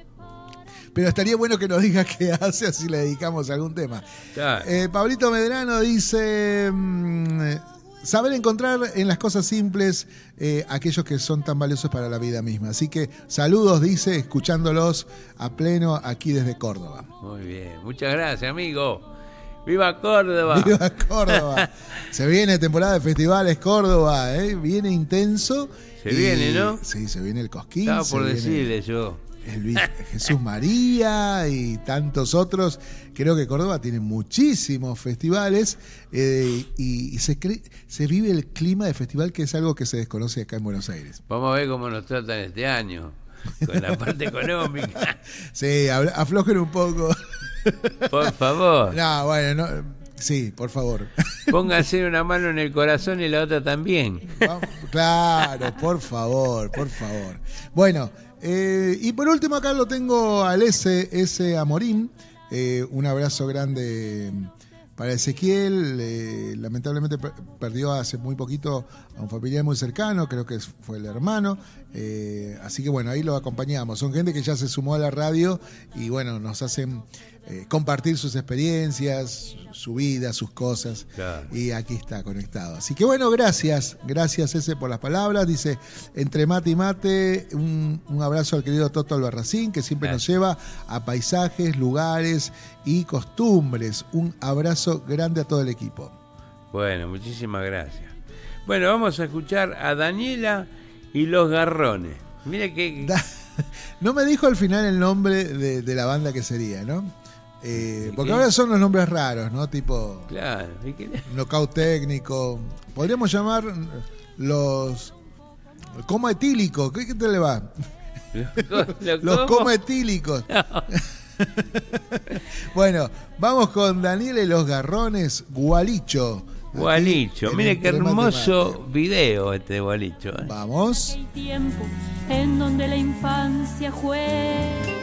Pero estaría bueno que nos diga qué hace, así le dedicamos a algún tema. Claro. Eh, Pablito Medrano dice: mm, Saber encontrar en las cosas simples eh, aquellos que son tan valiosos para la vida misma. Así que saludos, dice, escuchándolos a pleno aquí desde Córdoba. Muy bien. Muchas gracias, amigo. ¡Viva Córdoba! ¡Viva Córdoba! se viene temporada de festivales Córdoba, ¿eh? viene intenso. Se viene, ¿no? Sí, se viene el Cosquín. Estaba por viene decirle yo. Luis- Jesús María y tantos otros. Creo que Córdoba tiene muchísimos festivales eh, y, y se, cree- se vive el clima de festival que es algo que se desconoce acá en Buenos Aires. Vamos a ver cómo nos tratan este año. Con la parte económica. Sí, aflojen un poco. Por favor. No, bueno, no, sí, por favor. Póngase una mano en el corazón y la otra también. Vamos, Claro, por favor, por favor. Bueno, eh, y por último acá lo tengo al S, S Amorín. Eh, un abrazo grande para Ezequiel. eh, lamentablemente per- perdió hace muy poquito a un familiar muy cercano, creo que fue el hermano. así que bueno, ahí lo acompañamos. Son gente que ya se sumó a la radio y bueno, nos hacen eh, compartir sus experiencias, su vida, sus cosas. Claro. Y aquí está conectado. Así que bueno, gracias. Gracias ese por las palabras. Dice, entre mate y mate, un, un abrazo al querido Toto Albarracín, que siempre nos lleva a paisajes, lugares y costumbres. Un abrazo grande a todo el equipo. Bueno, muchísimas gracias. Bueno, vamos a escuchar a Daniela y los garrones. Mire que Da- No me dijo al final el nombre de, de la banda que sería, ¿no? Eh, porque ahora son los nombres raros, ¿no? Tipo claro, ¿y qué le- knockout técnico. Podríamos llamar los coma etílico. ¿Qué, qué te le va? lo- lo Los como? coma etílicos. bueno, vamos con Daniel y los garrones Gualicho. Gualicho, mire qué hermoso video este Gualicho. ¿eh? Vamos. El tiempo en donde la infancia juega.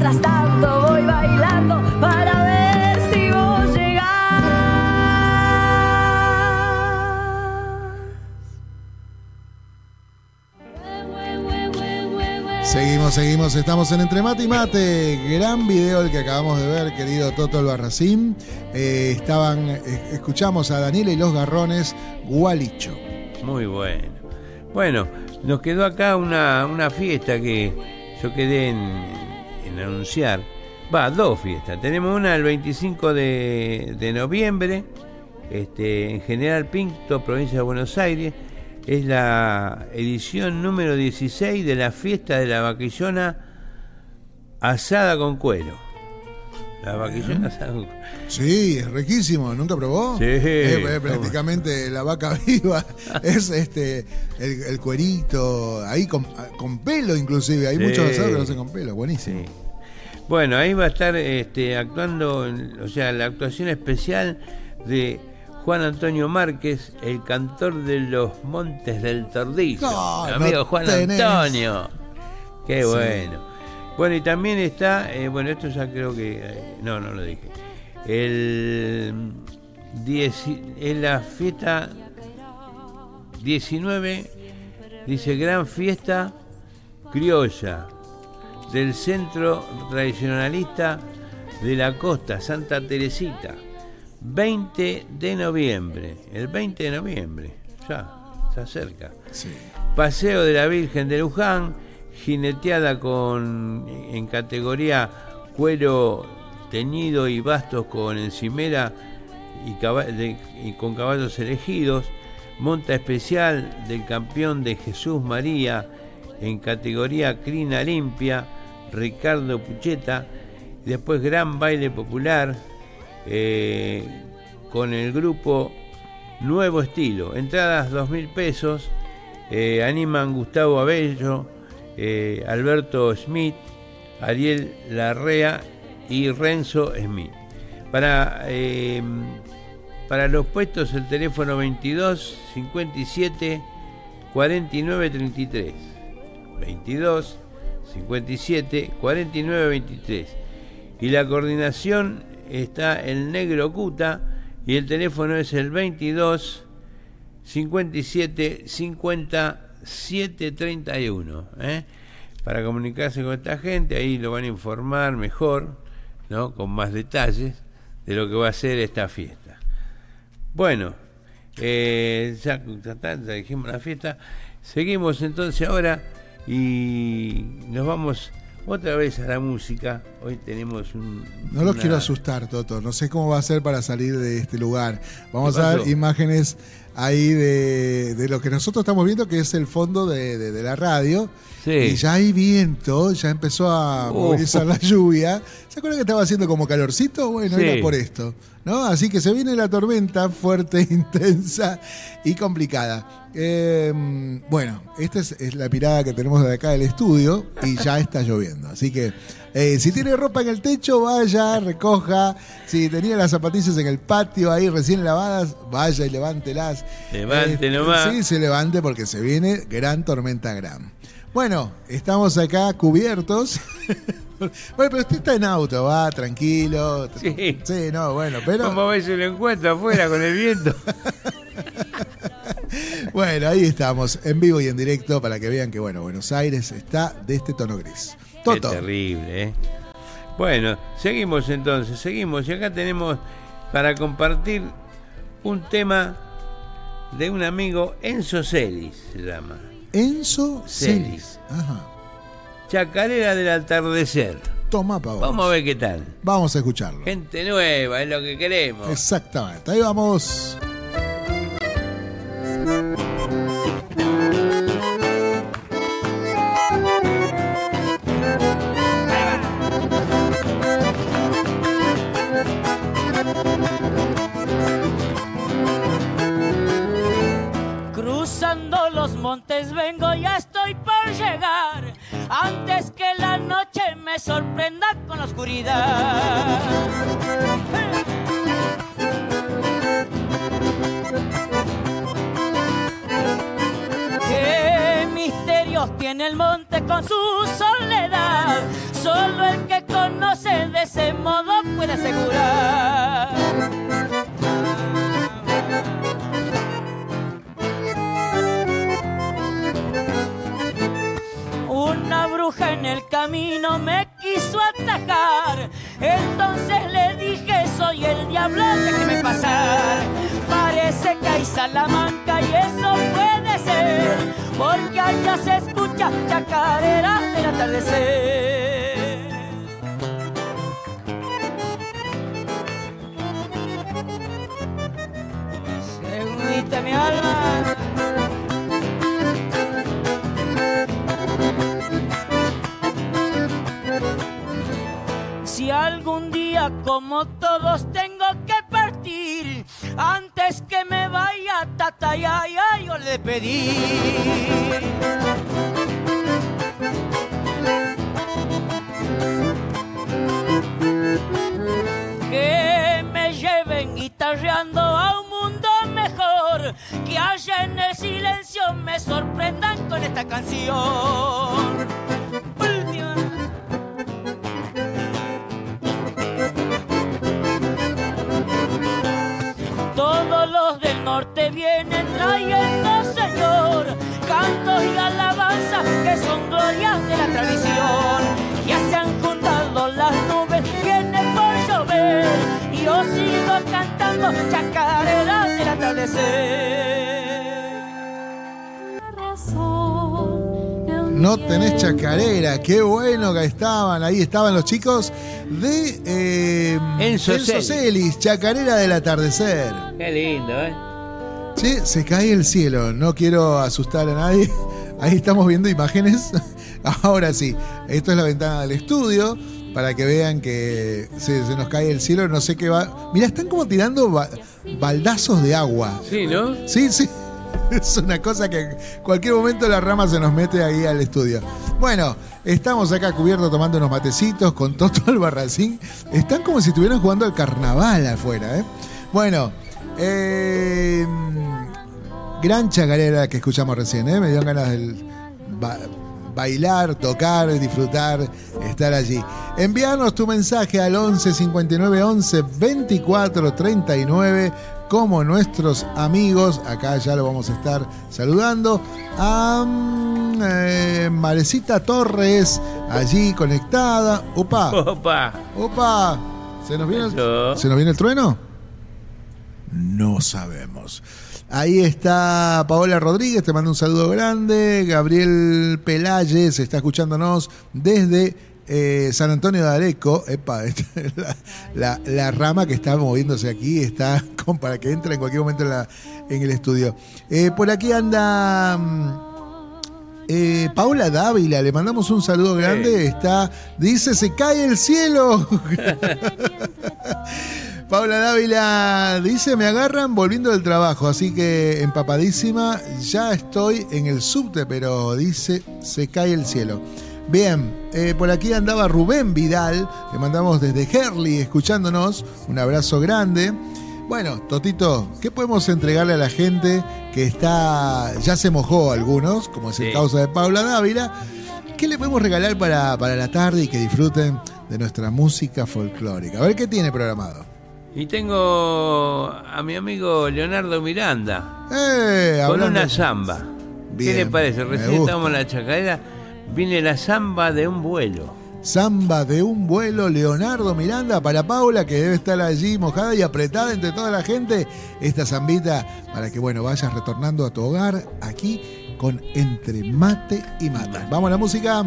Mientras tanto voy bailando para ver si vos llegás. Seguimos, seguimos, estamos en Entre Mate y Mate. Gran video el que acabamos de ver, querido Toto Albarracín. Eh, estaban, eh, escuchamos a Daniela y los Garrones, Gualicho. Muy bueno. Bueno, nos quedó acá una, una fiesta que yo quedé en, en anunciar. Va, dos fiestas. Tenemos una el 25 de, de noviembre, este, en General Pinto, provincia de Buenos Aires. Es la edición número 16 de la fiesta de la vaquillona asada con cuero. La vaquillona asada con cuero. Sí, es riquísimo, ¿nunca probó? Sí, Eh, eh, prácticamente la vaca viva. es este el, el cuerito, ahí con, con pelo inclusive. Hay Sí. muchos asados que lo hacen con pelo, buenísimo. Sí. Bueno, ahí va a estar este, actuando, o sea, la actuación especial de Juan Antonio Márquez, el cantor de los Montes del Tordillo. No, Mi amigo no Juan tenés. Antonio. Qué Sí. bueno. Bueno, y también está, eh, bueno, esto ya creo que, eh, no, no lo dije. El 10, en la fiesta 19, dice Gran Fiesta Criolla del Centro Tradicionalista de la Costa, Santa Teresita. 20 de noviembre, el 20 de noviembre, ya, se acerca. Sí. Paseo de la Virgen de Luján, jineteada con en categoría cuero teñido y bastos con encimera y, caba- de- y con caballos elegidos, monta especial del campeón de Jesús María en categoría crina limpia, Ricardo Pucheta, después gran baile popular eh, con el grupo Nuevo Estilo, entradas dos mil pesos, eh, animan Gustavo Abello, eh, Alberto Smith, Ariel Larrea y Renzo Smith. Para, para los puestos el teléfono 22 57 49 33. 22 57 49 23. Y la coordinación está el Negro Cuta y el teléfono es el 22 57 50 731. ¿eh? Para comunicarse con esta gente, ahí lo van a informar mejor, ¿no? con más detalles de lo que va a ser esta fiesta. Bueno, eh, ya, ya ya dijimos la fiesta. Seguimos entonces ahora y nos vamos otra vez a la música. Hoy tenemos un. No los una- quiero asustar, Toto. No sé cómo va a ser para salir de este lugar. Vamos ¿Qué a ver imágenes ahí de, de lo que nosotros estamos viendo, que es el fondo de, de- de la radio. Sí. Y ya hay viento, ya empezó a Oh. movilizar la lluvia. ¿Se acuerdan que estaba haciendo como calorcito? Bueno, Sí. era por esto. ¿no? Así que se viene la tormenta fuerte, intensa y complicada. Eh, bueno, esta es, es la pirada que tenemos de acá del estudio y ya está lloviendo. Así que eh, si tiene ropa en el techo, vaya, recoja. Si tenía las zapatillas en el patio ahí recién lavadas, vaya y levántelas. Levante Eh, nomás. Sí, se levante porque se viene gran tormenta gran. Bueno, estamos acá cubiertos. bueno, pero usted está en auto, va tranquilo. Sí. Sí, no, bueno, pero. Como a veces lo encuentro afuera con el viento. Bueno, ahí estamos, en vivo y en directo, para que vean que, bueno, Buenos Aires está de este tono gris. Toto. Qué terrible, ¿eh? Bueno, seguimos entonces, seguimos. Y acá tenemos para compartir un tema de un amigo, Enzo Celis se llama. Enzo Celis. Celis. Ajá. Chacarera del atardecer. Toma pa' vos. Vamos a ver qué tal. Vamos a escucharlo. Gente nueva, es lo que queremos. Exactamente. Ahí vamos. Montes vengo, ya estoy por llegar. Antes que la noche me sorprenda con la oscuridad. ¿Qué misterios tiene el monte con su soledad? Solo el que conoce de ese modo puede asegurar. Una bruja en el camino me quiso atajar. Entonces le dije, soy el diablo, déjeme pasar. Parece que hay salamanca y eso puede ser. Porque allá se escucha chacarera del atardecer. Seguiste mi alma. Si algún día como todos tengo que partir, antes que me vaya tata ya, ya, yo le pedí. Que me lleven guitarreando a un mundo mejor, que haya en el silencio me sorprendan con esta canción. Todos los del norte vienen trayendo, Señor, cantos y alabanzas que son glorias de la tradición. Ya se han juntado las nubes, viene por llover, y yo sigo cantando chacarera del atardecer. No tenés chacarera, qué bueno que estaban. Ahí estaban los chicos de eh, Enzo Celis. Celis, chacarera del atardecer. Qué lindo, ¿eh? Che, se cae el cielo, no quiero asustar a nadie. Ahí estamos viendo imágenes. Ahora sí, esto es la ventana del estudio para que vean que se, se nos cae el cielo, no sé qué va. Mira, están como tirando ba- baldazos de agua. Sí, ¿no? Sí, sí. Es una cosa que en cualquier momento la rama se nos mete ahí al estudio. Bueno, estamos acá cubiertos tomando unos matecitos con Toto Albarracín. Están como si estuvieran jugando al carnaval afuera, ¿eh? Bueno, eh, gran chacarera que escuchamos recién, ¿eh? Me dio ganas de bailar, tocar, disfrutar, estar allí. Envíanos tu mensaje al 11 59 11 24 39 como nuestros amigos, acá ya lo vamos a estar saludando, a mm, eh, Marecita Torres, allí conectada. Opa, Opa. opa, ¿se nos viene el, Eso. ¿se nos viene el trueno? No sabemos. Ahí está Paola Rodríguez, te mando un saludo grande. Gabriel Pelayes está escuchándonos desde eh, San Antonio de Areco, epa, la, la- la rama que está moviéndose aquí, está con, para que entre en cualquier momento en, la- en el estudio. Eh, por aquí anda mm, eh, Paula Dávila, le mandamos un saludo grande, está, dice, se cae el cielo. Paula Dávila dice, me agarran volviendo del trabajo, así que empapadísima, ya estoy en el subte, pero dice, se cae el cielo. Bien, eh, por aquí andaba Rubén Vidal, le mandamos desde Herley escuchándonos, un abrazo grande. Bueno, Totito, ¿qué podemos entregarle a la gente que está, ya se mojó algunos, como es el Sí. causa de Paula Dávila? ¿Qué le podemos regalar para, para la tarde y que disfruten de nuestra música folclórica? A ver qué tiene programado. Y tengo a mi amigo Leonardo Miranda Eh, con una samba. ¿Qué le parece? Recién gusta. estábamos en la chacarera, viene la samba de un vuelo. Samba de un vuelo, Leonardo Miranda para Paula, que debe estar allí mojada y apretada entre toda la gente. Esta zambita para que, bueno, vayas retornando a tu hogar aquí con Entre Mate y Mate. Vamos a la música.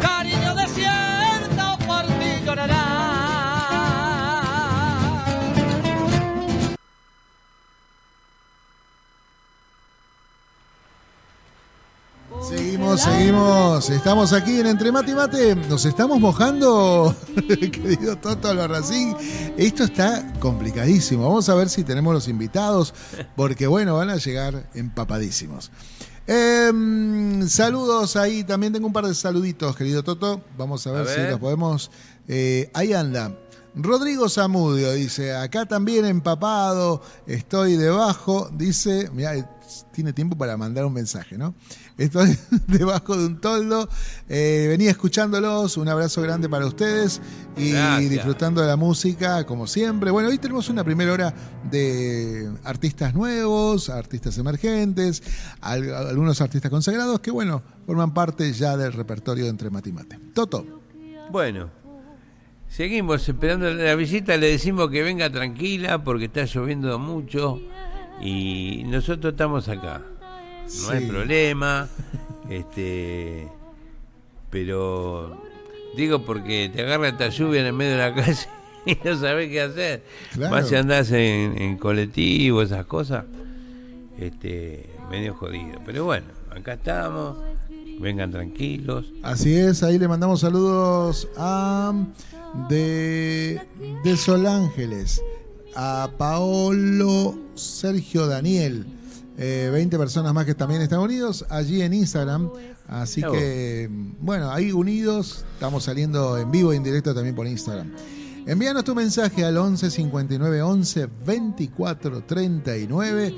Cariño desierto, por ti llorará. Seguimos, seguimos. Estamos aquí en Entre Mate y Mate. Nos estamos mojando, querido Toto Albarracín. Esto está complicadísimo. Vamos a ver si tenemos los invitados, porque bueno, van a llegar empapadísimos. Em, saludos ahí. También tengo un par de saluditos, querido Toto. Vamos a ver, A si los podemos. eh, ahí anda. Rodrigo Zamudio dice, acá también empapado, estoy debajo, dice, mira, tiene tiempo para mandar un mensaje, ¿no? Estoy debajo de un toldo, eh, venía escuchándolos, un abrazo grande para ustedes y Gracias. disfrutando de la música como siempre. Bueno, hoy tenemos una primera hora de artistas nuevos, artistas emergentes, al- algunos artistas consagrados que, bueno, forman parte ya del repertorio de Entre Mate y Mate. Toto. Bueno, seguimos esperando la visita, le decimos que venga tranquila porque está lloviendo mucho y nosotros estamos acá. no hay problema. Este, pero digo porque te agarra esta lluvia en el medio de la calle y no sabes qué hacer. Claro. Más si andás en, en colectivo, esas cosas, este, medio jodido. Pero bueno, acá estamos, vengan tranquilos. Así es, ahí le mandamos saludos a de, de Sol Ángeles, a Paolo Sergio Daniel, eh, 20 personas más que también están unidos allí en Instagram. Así que, bueno, ahí unidos, estamos saliendo en vivo e en directo también por Instagram. Envíanos tu mensaje al 11 59 11 24 39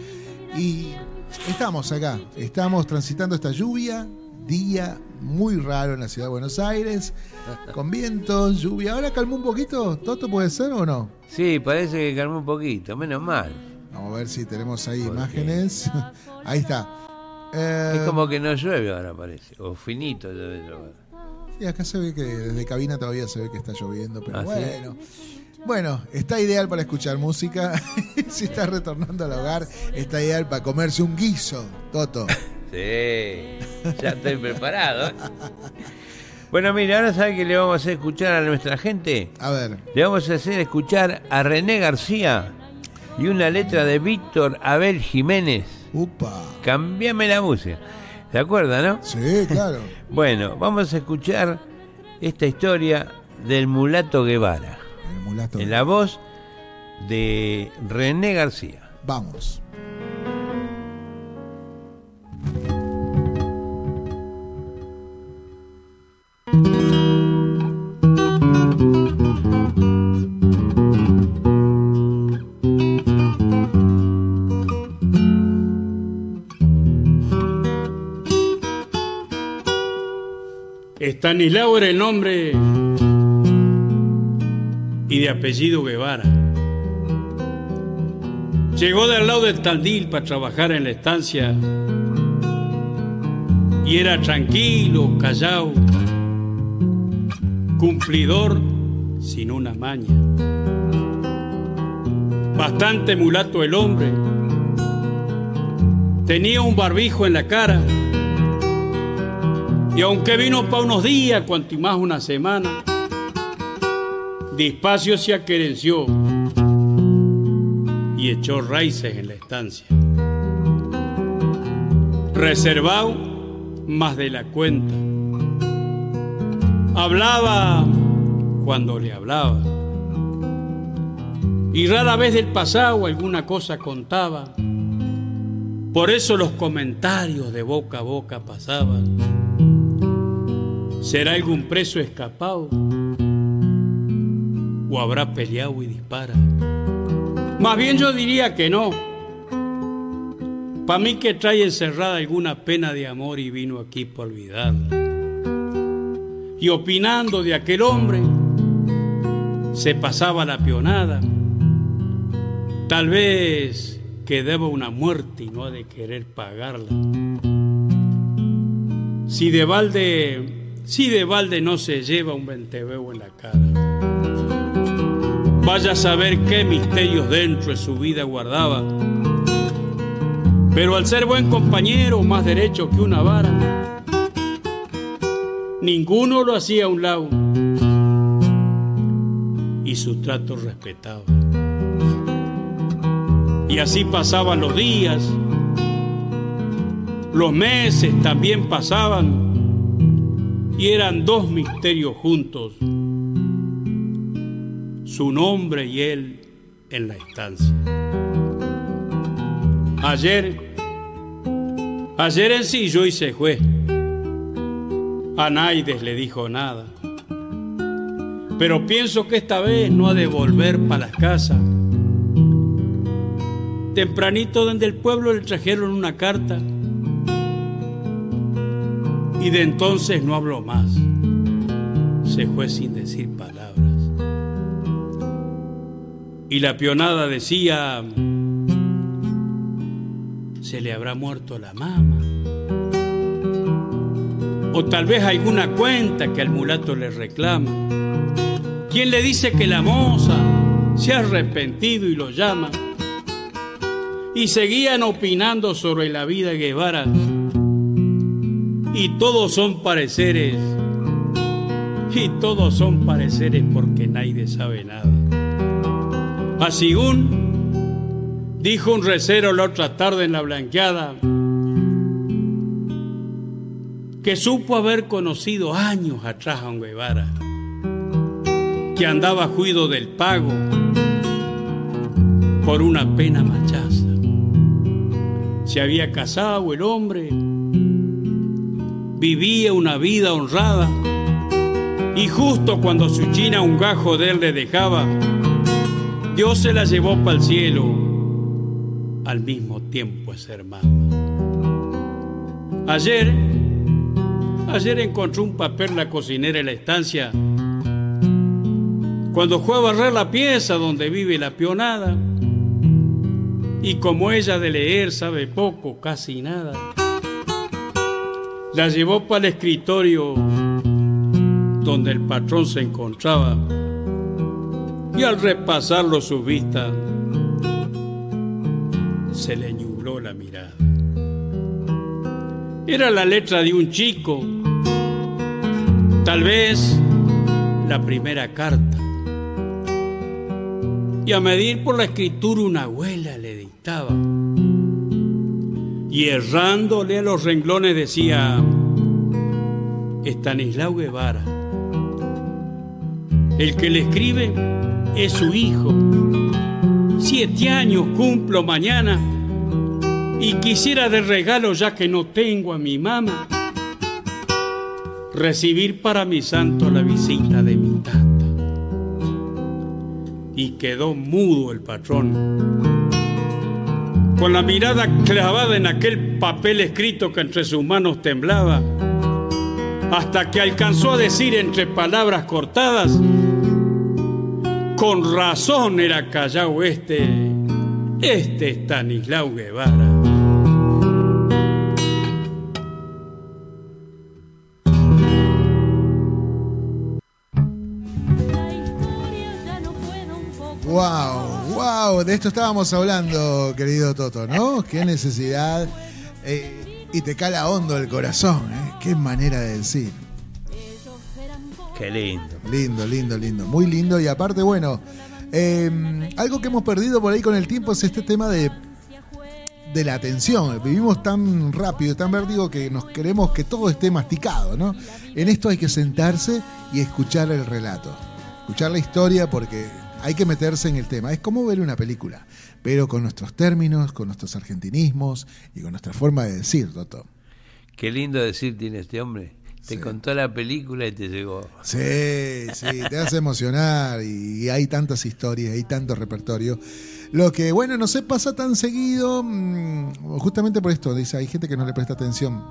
y estamos acá, estamos transitando esta lluvia, día muy raro en la ciudad de Buenos Aires, con vientos, lluvia. Ahora calmó un poquito, ¿Toto puede ser o no? Sí, parece que calmó un poquito, menos mal. Vamos a ver si tenemos ahí imágenes. ahí está. Eh, Es como que no llueve ahora parece, o finito llover. sí, acá se ve que desde cabina todavía se ve que está lloviendo, pero ¿Ah, sí? bueno. Bueno, está ideal para escuchar música. si está retornando al hogar, está ideal para comerse un guiso, Toto. Sí, ya estoy preparado. Bueno, mira, ahora sabe que le vamos a hacer escuchar a nuestra gente. A ver, Le vamos a hacer escuchar a René García y una letra de Víctor Abel Jiménez. upa. Cambiame la música. ¿Se acuerda, no? Sí, claro. Bueno, vamos a escuchar esta historia del mulato Guevara, El mulato. en la voz de René García. Vamos. Estanislao era el nombre y de apellido Guevara. Llegó del lado del Tandil para trabajar en la estancia y era tranquilo, callado, cumplidor sin una maña. Bastante mulato el hombre, tenía un barbijo en la cara y aunque vino para unos días, cuanto y más una semana, despacio se aquerenció y echó raíces en la estancia. Reservado más de la cuenta. Hablaba cuando le hablaba. Y rara vez del pasado alguna cosa contaba. Por eso los comentarios de boca a boca pasaban. ¿Será algún preso escapado? ¿O habrá peleado y dispara? Más bien yo diría que no. Para mí que trae encerrada alguna pena de amor y vino aquí por olvidarla. Y opinando de aquel hombre, se pasaba la pionada. Tal vez que deba una muerte y no ha de querer pagarla. Si de balde, si de balde no se lleva un venteveo en la cara. Vaya a saber qué misterios dentro de su vida guardaba. Pero al ser buen compañero, más derecho que una vara, ninguno lo hacía a un lado y su trato respetaba. Y así pasaban los días, los meses también pasaban y eran dos misterios juntos, su nombre y él en la estancia. Ayer, ayer ensilló y se fue. A Naides le dijo nada. Pero pienso que esta vez no ha de volver para la casa. Tempranito desde el pueblo le trajeron una carta. Y de entonces no habló más. Se fue sin decir palabras. Y la pionada decía, se le habrá muerto la mama. O tal vez alguna cuenta que al mulato le reclama. ¿Quién le dice que la moza se ha arrepentido y lo llama? y seguían opinando sobre la vida Guevara. Y todos son pareceres, y todos son pareceres porque nadie sabe nada. Así un, dijo un recero la otra tarde en la blanqueada, que supo haber conocido años atrás a un Guevara, que andaba juido del pago por una pena machaza. Se había casado el hombre, vivía una vida honrada y justo cuando su china un gajo de él le dejaba, Dios se la llevó para el cielo al mismo tiempo es hermano. Ayer Ayer encontró un papel la cocinera en la estancia. Cuando fue a barrer la pieza donde vive la pionada. Y como ella de leer sabe poco, casi nada, la llevó para el escritorio donde el patrón se encontraba. Y al repasarlo su vista, se le nubló la mirada. Era la letra de un chico, tal vez la primera carta. Y a medir por la escritura una abuela le dictaba. Y errándole a los renglones decía, Estanislao Guevara. El que le escribe es su hijo. Siete años cumplo mañana y quisiera de regalo, ya que no tengo a mi mamá, recibir para mi santo la visita de mi tata. Y quedó mudo el patrón, con la mirada clavada en aquel papel escrito que entre sus manos temblaba, hasta que alcanzó a decir entre palabras cortadas, con razón era callao este, este Stanislao Guevara. Wow, wow, de esto estábamos hablando, querido Toto, ¿no? Qué necesidad. eh, y te cala hondo el corazón, ¿eh? Qué manera de decir. Qué lindo. Lindo, lindo, lindo. Muy lindo. Y aparte, bueno, eh, algo que hemos perdido por ahí con el tiempo es este tema de, de la atención. Vivimos tan rápido, tan vértigo que nos queremos que todo esté masticado, ¿no? En esto hay que sentarse y escuchar el relato. Escuchar la historia porque hay que meterse en el tema. Es como ver una película, pero con nuestros términos, con nuestros argentinismos y con nuestra forma de decir, Toto. Qué lindo decir tiene este hombre. Te Sí. contó la película y te llegó. Sí, sí, te hace emocionar y, y hay tantas historias, hay tanto repertorio. Lo que, bueno, no sé, pasa tan seguido, mm, justamente por esto, dice, hay gente que no le presta atención.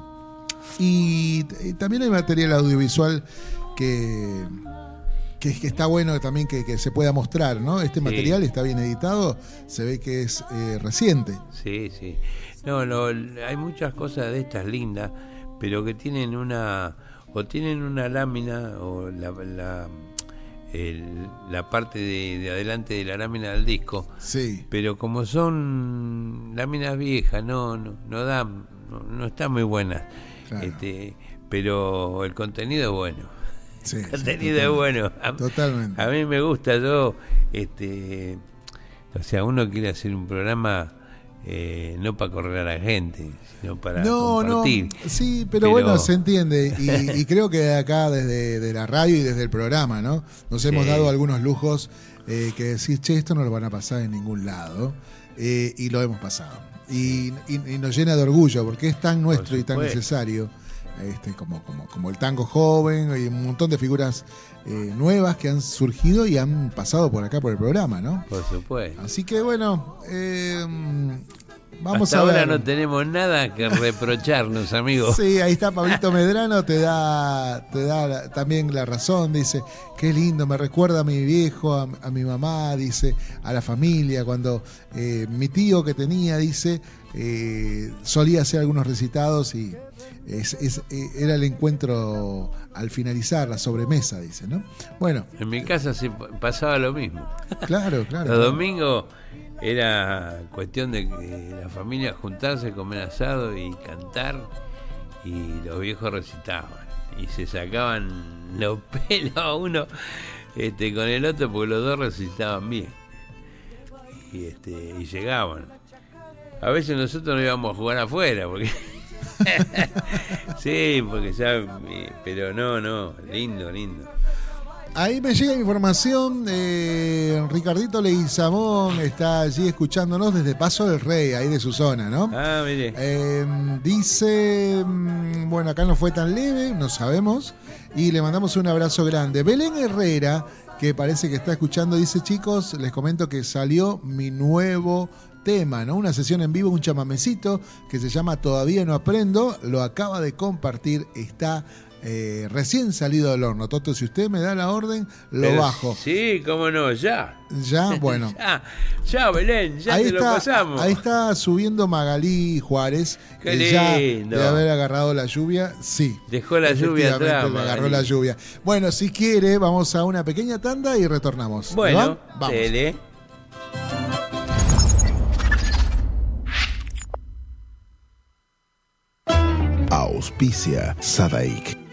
Y, y también hay material audiovisual que, que, que está bueno también que, que se pueda mostrar, ¿no? Este material está bien editado, se ve que es eh, reciente. Sí, sí. No, no, hay muchas cosas de estas lindas, pero que tienen una, o tienen una lámina, o la, la, el- la parte de, de adelante de la lámina del disco, Sí, pero como son láminas viejas, no, no, no dan, no, no están muy buenas. Claro. Este, pero el contenido es bueno. Sí. Sí, contenido es total- bueno. A, Totalmente. a mí me gusta, yo, este, o sea, uno quiere hacer un programa eh, no para correr a la gente, sino para No, no, compartir. sí, pero, bueno, se entiende. Y, y creo que acá desde de la radio y desde el programa, ¿no? Nos hemos Sí. dado algunos lujos eh, que decís, che, esto no lo van a pasar en ningún lado. eh, y lo hemos pasado. Y, y- y nos llena de orgullo porque es tan nuestro y tan necesario. Este, como, como, como el tango joven y un montón de figuras eh, nuevas que han surgido y han pasado por acá por el programa, ¿no? Por supuesto. Así que bueno, eh, vamos Hasta a ver. ahora no tenemos nada que reprocharnos, amigos. Sí, ahí está Pablito Medrano, te da, te da la- también la razón, dice, qué lindo, me recuerda a mi viejo, a, a mi mamá, dice, a la familia, cuando eh, mi tío que tenía, dice, eh, solía hacer algunos recitados y, es- es- eh, era el encuentro al finalizar, la sobremesa, dice, ¿no? Bueno, En mi casa sí pa- pasaba lo mismo. claro, claro. Los domingos era cuestión de que la familia juntarse, comer asado y cantar y los viejos recitaban y se sacaban los pelos a uno este, con el otro porque los dos recitaban bien y, este, y llegaban. A veces nosotros no íbamos a jugar afuera porque sí, porque ya, eh, pero no, no, lindo, lindo. Ahí me llega información, eh, Ricardito Leguizamón está allí escuchándonos desde Paso del Rey, ahí de su zona, ¿no? Ah, mire. Eh, dice, mm, bueno, acá no fue tan leve, no sabemos, y le mandamos un abrazo grande. Belén Herrera, que parece que está escuchando, dice, chicos, les comento que salió mi nuevo tema, ¿no? Una sesión en vivo, un chamamecito que se llama Todavía no aprendo, lo acaba de compartir, está eh, recién salido del horno. Toto, si usted me da la orden, lo Pero bajo. Sí, cómo no, ya. Ya, bueno. Ya, ya, Belén, ya ahí te está, lo pasamos. Ahí está subiendo Magalí Juárez. Qué eh, ya lindo. de haber agarrado la lluvia, sí. Dejó la lluvia atrás. le agarró la lluvia. Bueno, si quiere, vamos a una pequeña tanda y retornamos. ¿Le Bueno, va? vamos. dele. Auspicia Sadaik,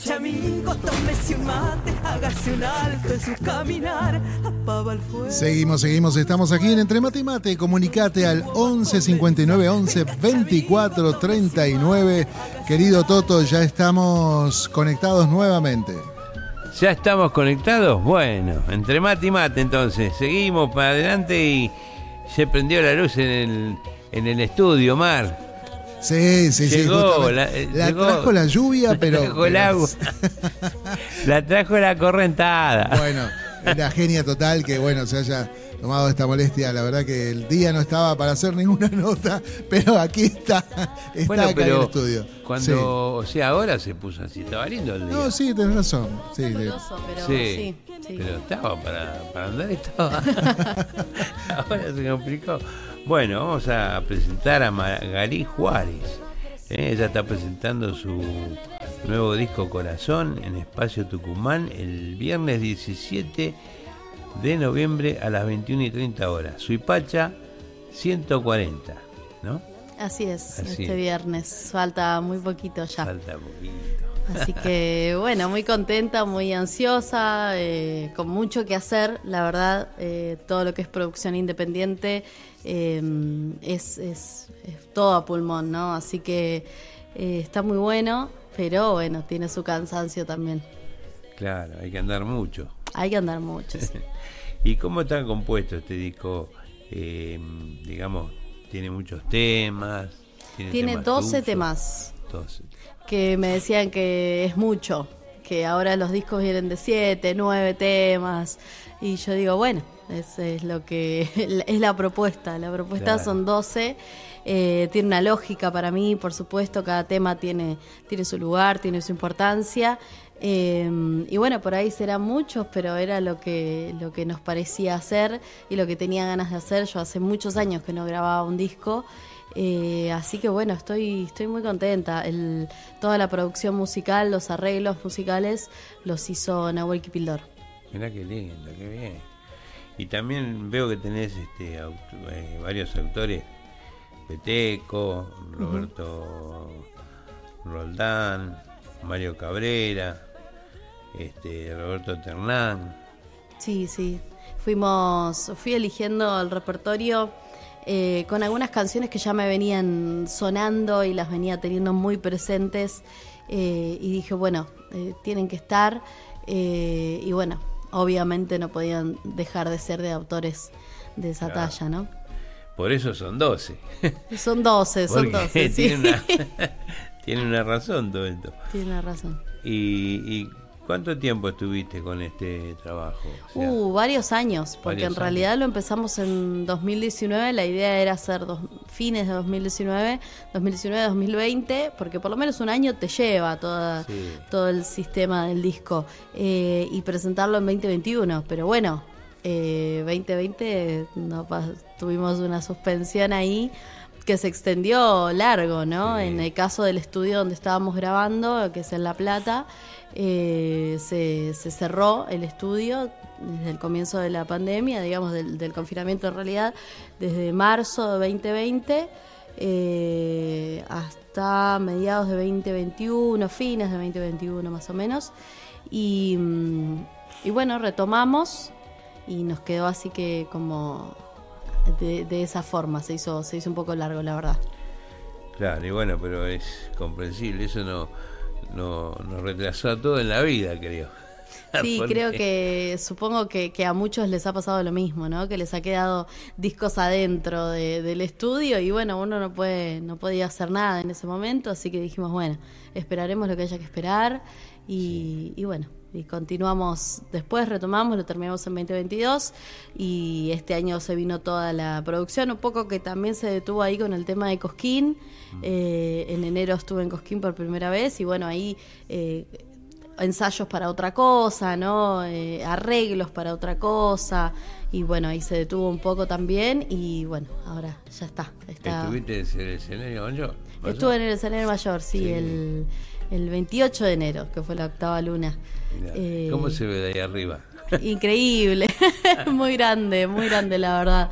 Tómese un mate, hágase un alto en su caminar, apaga el fuego. Seguimos, seguimos, estamos aquí en Entre Mate y Mate. Comunicate al 11 59 11 24 39. Querido Toto, ya estamos conectados nuevamente. ¿Ya estamos conectados? Bueno, entre mate y mate entonces. Seguimos para adelante y se prendió la luz en el, en el estudio, Mar. Sí, sí, sí. Llegó, justamente. la- eh, La llegó. trajo la lluvia, pero. La trajo el agua. La trajo la correntada. Bueno, una genia total que, bueno, se haya tomado esta molestia. La verdad que el día no estaba para hacer ninguna nota, pero aquí está. Está Bueno, acá en el pero estudio. cuando, o sea, ahora se puso así, estaba lindo el Sí. día. No, sí, tenés razón. Sí, sí. Curioso, pero Sí, sí, sí. pero estaba para, para andar, estaba. Ahora se complicó. Bueno, vamos a presentar a Magalí Juárez. Eh, Ella está presentando su nuevo disco Corazón en Espacio Tucumán el viernes 17 de noviembre a las 21 y 30 horas. Suipacha 140, ¿no? Así es, Así este es. viernes. Falta muy poquito ya. Falta poquito. Así que bueno, muy contenta, muy ansiosa, eh, con mucho que hacer, la verdad, eh, todo lo que es producción independiente eh, es, es- es todo a pulmón, ¿no? Así que eh, está muy bueno, pero bueno, tiene su cansancio también. Claro, hay que andar mucho. Hay que andar mucho. sí. ¿Y cómo está compuesto este disco? Eh, digamos, tiene muchos temas. Tiene temas 12 tuyos? temas. 12. que me decían que es mucho, que ahora los discos vienen de siete, nueve temas, y yo digo, bueno, es, es lo que es la propuesta, la propuesta Claro. son 12, eh, tiene una lógica para mí, por supuesto, cada tema tiene, tiene su lugar, tiene su importancia, eh, y bueno, por ahí serán muchos, pero era lo que, lo que nos parecía hacer y lo que tenía ganas de hacer. Yo hace muchos años que no grababa un disco. eh, así que bueno, estoy, estoy muy contenta. El, toda la producción musical, los arreglos musicales, los hizo Nahuel Kipildor. Mirá qué lindo, qué bien. Y también veo que tenés este, eh, varios autores. Peteco, Roberto Roldán, Mario Cabrera, este, Roberto Ternán. Sí, sí. Fuimos, fui eligiendo el repertorio eh, con algunas canciones que ya me venían sonando y las venía teniendo muy presentes. eh, y dije, bueno, eh, tienen que estar. y bueno, obviamente no podían dejar de ser de autores de esa Claro. talla, ¿no? Por eso son 12. Son 12, son Porque 12, sí. tiene, una, tiene una razón todo esto. Tiene razón. ¿Y, y cuánto tiempo estuviste con este trabajo? O sea, Uh, varios años, porque varios en realidad lo empezamos en 2019, la idea era hacer dos, fines de 2019, 2019-2020, porque por lo menos un año te lleva toda, Sí. todo el sistema del disco, eh, y presentarlo en 2021, pero bueno, eh, 2020 no tuvimos una suspensión ahí que se extendió largo, ¿no? En el caso del estudio donde estábamos grabando, que es en La Plata, eh, se, cerró el estudio desde el comienzo de la pandemia, digamos, del, del confinamiento en realidad, desde marzo de 2020 eh, hasta mediados de 2021, fines de 2021 más o menos. Y, mm, y bueno, retomamos y nos quedó así que como de, de esa forma, se hizo, se hizo un poco largo, la verdad. Claro, y bueno, pero es comprensible, eso no, no nos retrasó a todo en la vida, creo. Sí, Porque- creo que supongo que, que a muchos les ha pasado lo mismo, ¿no? Que les ha quedado discos adentro de- del estudio y bueno, uno no puede no podía hacer nada en ese momento, así que dijimos, bueno, esperaremos lo que haya que esperar y, y bueno, y continuamos, después retomamos, lo terminamos en 2022 y este año se vino toda la producción, un poco que también se detuvo ahí con el tema de Cosquín, Eh, en enero estuve en Cosquín por primera vez y bueno, ahí... eh, ensayos para otra cosa, ¿no? Eh, arreglos para otra cosa. Y bueno, ahí se detuvo un poco también y bueno, ahora ya está. está. ¿Estuviste en el escenario mayor? Estuve en el escenario mayor, sí, Sí. El, el 28 de enero, que fue la octava luna. Eh, ¿Cómo se ve de ahí arriba? Increíble, muy grande, muy grande la verdad.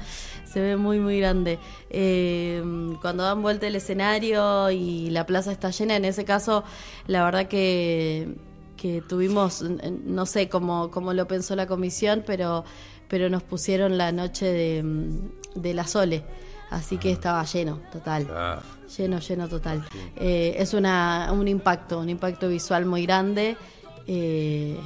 Se ve muy, muy grande. Eh, cuando dan vuelta el escenario y la plaza está llena, en ese caso, la verdad que, que tuvimos, no sé cómo, cómo lo pensó la comisión, pero, pero nos pusieron la noche de, mm, de la Sole. Así que estaba lleno, total. Ah, Lleno, lleno total. Eh, es una, un impacto, un impacto visual muy grande. Eh,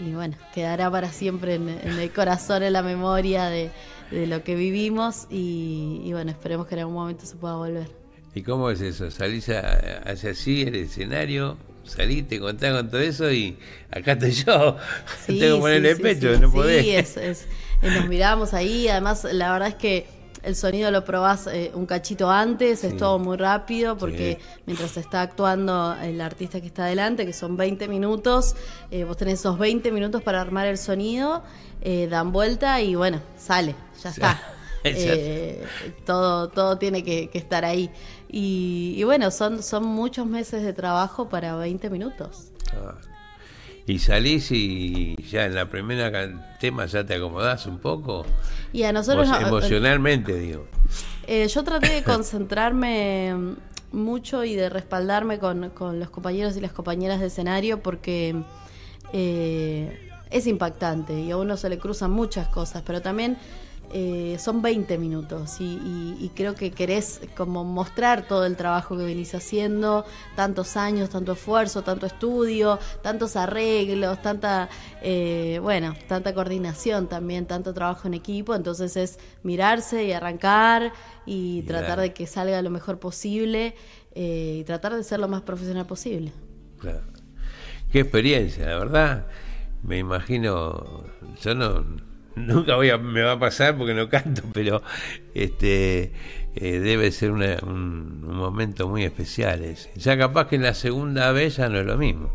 y bueno, quedará para siempre en, en el corazón, en la memoria de, de lo que vivimos. Y, y bueno, esperemos que en algún momento se pueda volver. ¿Y cómo es eso? ¿Salís a- hacia así el escenario? Salís, te contás con todo eso y acá estoy yo. Sí, Tengo que ponerle sí, pecho, sí, no podés. es- es- nos miramos ahí. Además, la verdad es que el sonido lo probás eh, un cachito antes, es todo muy rápido, porque Sí. mientras está actuando el artista que está adelante, que son 20 minutos, eh, vos tenés esos 20 minutos para armar el sonido, eh, dan vuelta y bueno, sale, ya está. Eh, todo, todo tiene que, que estar ahí. Y, y bueno, son, son muchos meses de trabajo para 20 minutos. Ah. Y salís y ya en la primera tema ya te acomodás un poco. Y a nosotros no- emocionalmente, digo. Eh, yo traté de concentrarme mucho y de respaldarme con, con los compañeros y las compañeras de escenario porque eh, es impactante y a uno se le cruzan muchas cosas, pero también eh, son 20 minutos y, y- y creo que querés como mostrar todo el trabajo que venís haciendo, tantos años, tanto esfuerzo, tanto estudio, tantos arreglos, tanta, eh, bueno, tanta coordinación también, tanto trabajo en equipo, entonces es mirarse y arrancar y tratar de que salga lo mejor posible eh, y tratar de ser lo más profesional posible. Claro. Qué experiencia, la verdad. Me imagino, yo no, nunca voy a, me va a pasar porque no canto, pero este eh, debe ser una- un, un momento muy especial ese. Ya capaz que en la segunda vez ya no es lo mismo.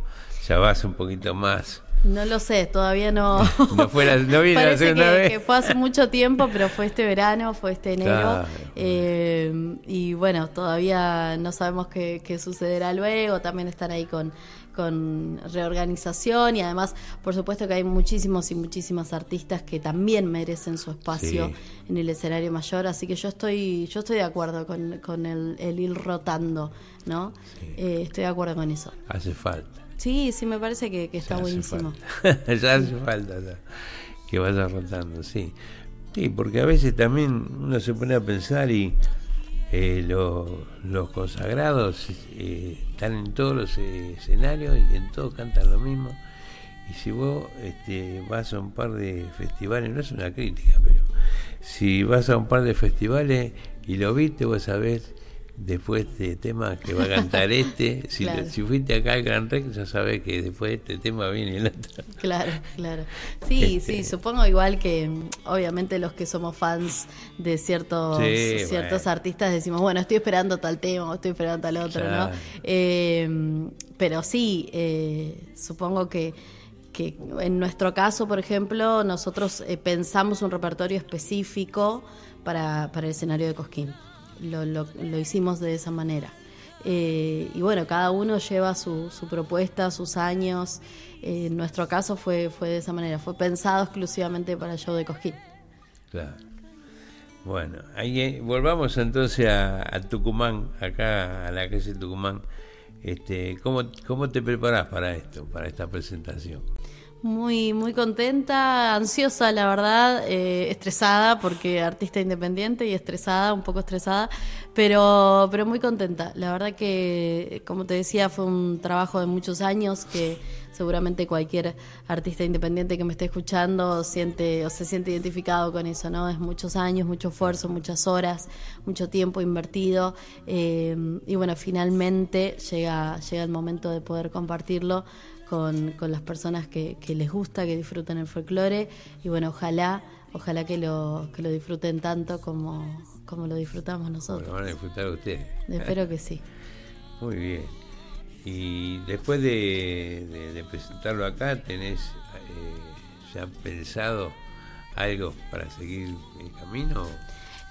Ya vas un poquito más. No lo sé, todavía no. No fue la- no viene la Parece segunda que, vez. que fue hace mucho tiempo, pero fue este verano, fue este enero. Claro. Eh, y bueno, todavía no sabemos qué, qué sucederá luego. También están ahí con, con reorganización y además, por supuesto que hay muchísimos y muchísimas artistas que también merecen su espacio Sí. en el escenario mayor. Así que yo estoy, yo estoy de acuerdo con, con el, el ir rotando, ¿no? Eh, estoy de acuerdo con eso. Hace falta. Sí, sí, me parece que, que está Ya buenísimo. ya hace falta ya, que vaya rotando, sí. Sí, porque a veces también uno se pone a pensar y eh, lo- los consagrados eh, están en todos los eh, escenarios y en todos cantan lo mismo. Y si vos este, vas a un par de festivales, no es una crítica, pero si vas a un par de festivales y lo viste, vos sabés después de este tema que va a cantar este. Si, Claro. si fuiste acá al Gran Rex, ya sabés que después de este tema viene el otro. Claro, claro. Sí, Este- sí, supongo igual que mm, obviamente los que somos fans de ciertos, Sí, ciertos bueno. artistas decimos, bueno, estoy esperando tal tema o estoy esperando tal otro, Claro. ¿no? Eh, pero sí, eh, supongo que, que en nuestro caso, por ejemplo, nosotros eh, pensamos un repertorio específico para, para el escenario de Cosquín. Lo, lo- lo hicimos de esa manera. Eh, y bueno, cada uno lleva su, su propuesta, sus años. Eh, en nuestro caso fue, fue de esa manera, fue pensado exclusivamente para el show de Cosquín. Claro. Bueno, ahí eh, volvamos entonces a, a Tucumán, acá a la calle Tucumán. Este, ¿cómo, ¿Cómo te preparás para esto, para esta presentación? Muy, muy contenta, ansiosa, la verdad, eh, estresada, porque artista independiente y estresada, un poco estresada, pero, pero muy contenta. La verdad que, como te decía, fue un trabajo de muchos años que seguramente cualquier artista independiente que me esté escuchando siente o se siente identificado con eso, ¿no? Es muchos años, mucho esfuerzo, muchas horas, mucho tiempo invertido eh, y bueno, finalmente llega, llega el momento de poder compartirlo con, con las personas que, que les gusta, que disfrutan el folclore y bueno, ojalá, ojalá que lo, que lo disfruten tanto como, como lo disfrutamos Lo nosotros. van a disfrutar ustedes. Espero que sí. Muy bien. Y después de, de- de presentarlo acá, ¿tenés eh, ya pensado algo para seguir el camino?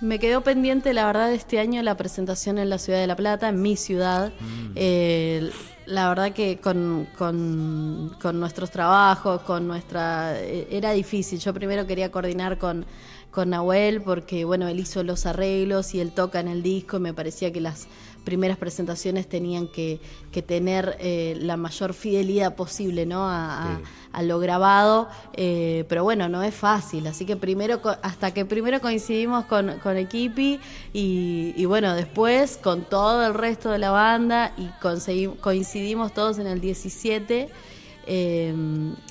Me quedó pendiente, la verdad, este año la presentación en la ciudad de La Plata, en mi ciudad. Eh, la verdad que con, con- con nuestros trabajos, con nuestra... eh, era difícil. Yo primero quería coordinar con, con Nahuel porque, bueno, él hizo los arreglos y él toca en el disco y me parecía que las primeras presentaciones tenían que, que tener eh, la mayor fidelidad posible ¿no? a, a- a lo grabado, eh, pero bueno, no es fácil, así que primero, hasta que primero coincidimos con, con Equipi y, y bueno, después con todo el resto de la banda y coincidimos todos en el 17. eh,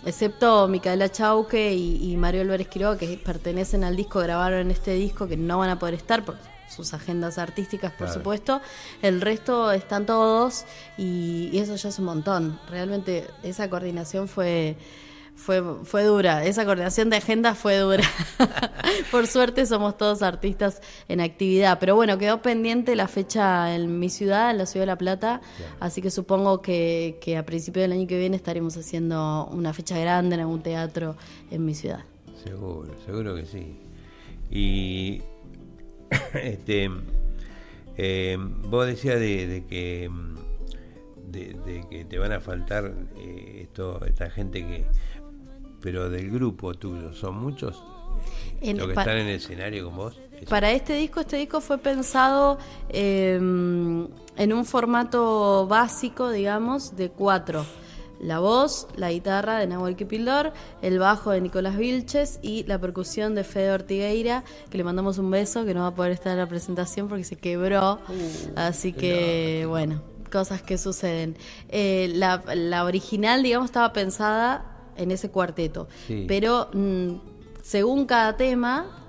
excepto Micaela Chauque y, y Mario Álvarez Quiroga, que pertenecen al disco, grabaron este disco, que no van a poder estar por sus agendas artísticas, por Claro. supuesto. El resto están todos y, y eso ya es un montón. Realmente esa coordinación fue... Fue, fue dura, esa coordinación de agenda fue dura. Por suerte somos todos artistas en actividad, pero bueno, quedó pendiente la fecha en mi ciudad, en la ciudad de La Plata, así que supongo que, que a principio del año que viene estaremos haciendo una fecha grande en algún teatro en mi ciudad. Seguro, seguro que sí. Y este eh, vos decías de, de que de, de que te van a faltar eh, esto, esta gente que pero del grupo tuyo, ¿son muchos? En- ¿Los que están en el escenario con vos? Para este disco, este disco fue pensado eh, en un formato básico, digamos, de cuatro. La voz, la guitarra de Nahuel Kipildor, el bajo de Nicolás Vilches y la percusión de Fede Ortigueira, que le mandamos un beso, que no va a poder estar en la presentación porque se quebró. Así que, bueno, cosas que suceden. Eh, la, la original, digamos, estaba pensada en ese cuarteto. Sí. Pero mm, según cada tema,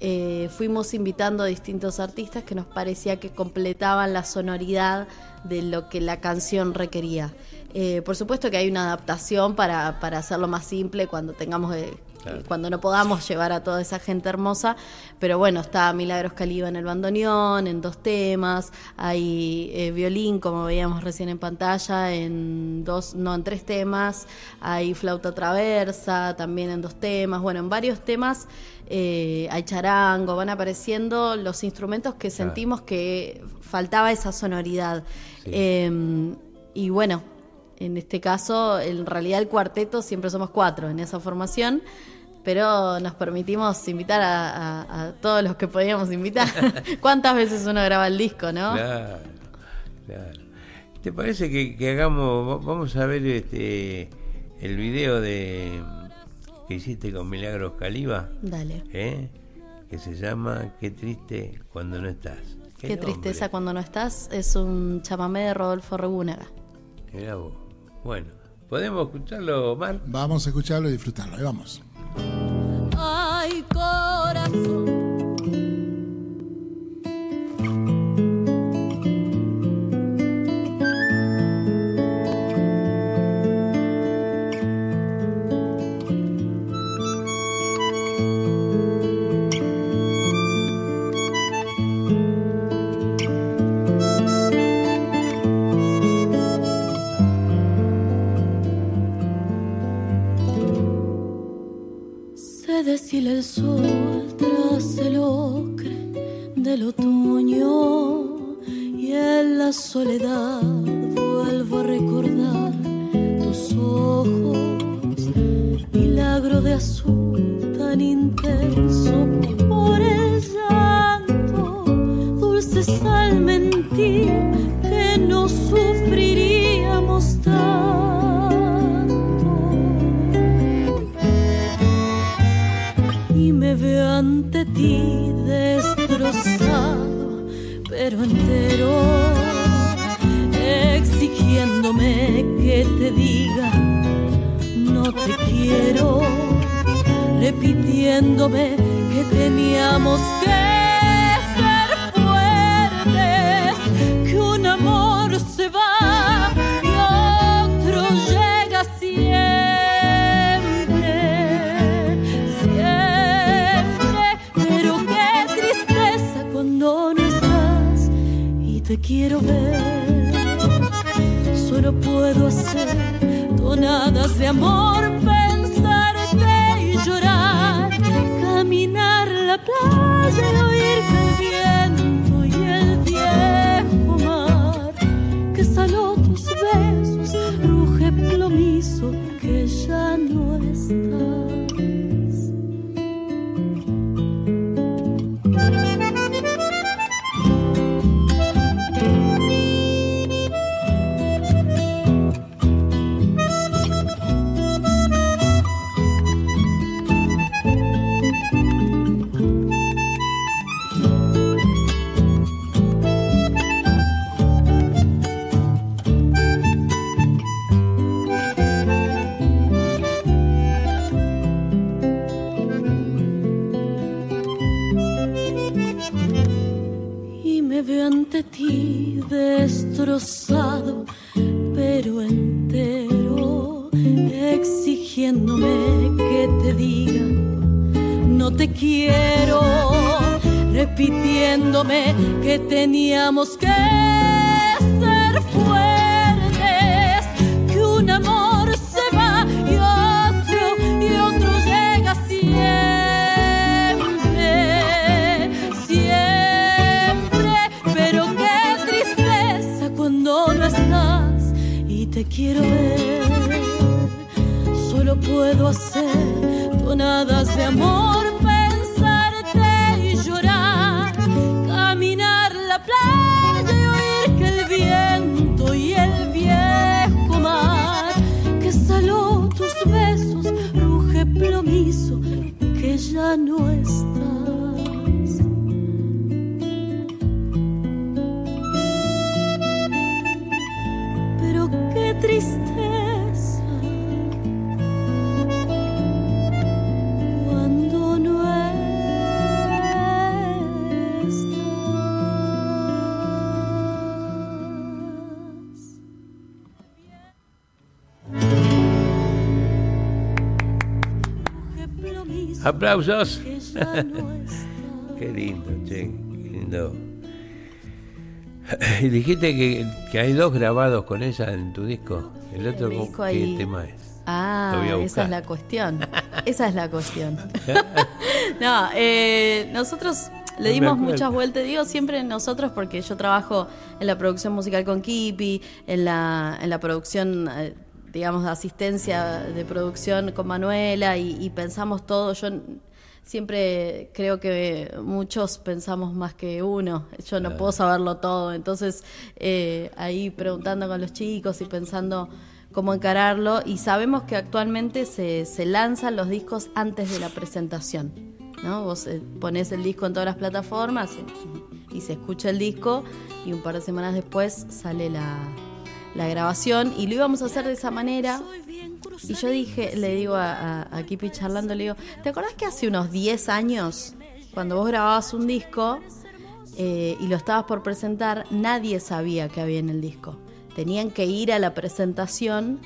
eh, fuimos invitando a distintos artistas que nos parecía que completaban la sonoridad de lo que la canción requería. Eh, por supuesto que hay una adaptación para, para hacerlo más simple cuando tengamos eh, Claro. cuando no podamos llevar a toda esa gente hermosa, pero bueno, está Milagros Caliba en el bandoneón, en dos temas, hay eh, violín, como veíamos recién en pantalla, en dos, no, en tres temas, hay flauta traversa, también en dos temas, bueno, en varios temas eh, hay charango, van apareciendo los instrumentos que Claro. sentimos que faltaba esa sonoridad. Sí. Eh, y bueno, en este caso, en realidad el cuarteto siempre somos cuatro en esa formación, pero nos permitimos invitar a, a- a todos los que podíamos invitar. ¿Cuántas veces uno graba el disco, no? Claro, claro. ¿Te parece que, que hagamos, va- vamos a ver este el video de que hiciste con Milagros Caliba? Dale. ¿eh? Que se llama Qué triste cuando no estás. Qué, tristeza cuando no estás. Es un chamamé de Rodolfo Regúnaga. Mirá vos. Bueno, ¿podemos escucharlo, Omar? Vamos a escucharlo y disfrutarlo. Ahí vamos. Ay, corazón. Deshila el sol tras el ocre del otoño y en la soledad vuelvo a recordar tus ojos, milagro de azul tan intenso por el llanto, dulce sal mentir que no sufriríamos ante ti destrozado, pero entero, exigiéndome que te diga, no te quiero, repitiéndome que teníamos quiero ver. Solo puedo hacer tonadas de amor, pensarte y llorar, caminar la playa y oír el viento y el viejo mar que saló tus besos, ruge plomizo que ya no ti destrozado, pero entero, exigiéndome que te diga, no te quiero, repitiéndome que teníamos que... quiero ver. Solo puedo hacer tonadas de amor, Aplausos. Qué lindo, che, qué lindo. Y dijiste que, que hay dos grabados con ella en tu disco. El otro, mi ¿cómo- disco ¿qué hay- tema es? Ah, esa es la cuestión. Esa es la cuestión. no, eh, nosotros le No dimos muchas vueltas, digo siempre nosotros porque yo trabajo en la producción musical con Kipi, en la, en la producción, eh, digamos, de asistencia de producción con Manuela y, y pensamos todo. Yo siempre creo que muchos pensamos más que uno. Yo no puedo saberlo todo. Entonces, eh, ahí preguntando con los chicos y pensando cómo encararlo. Y sabemos que actualmente se, se lanzan los discos antes de la presentación. ¿no? Vos eh, pones el disco en todas las plataformas y, y se escucha el disco y un par de semanas después sale la, la grabación y lo íbamos a hacer de esa manera. Y yo dije, le digo a, a, charlando, le digo, ¿te acordás que hace unos 10 años, cuando vos grababas un disco eh, y lo estabas por presentar, nadie sabía que había en el disco? Tenían que ir a la presentación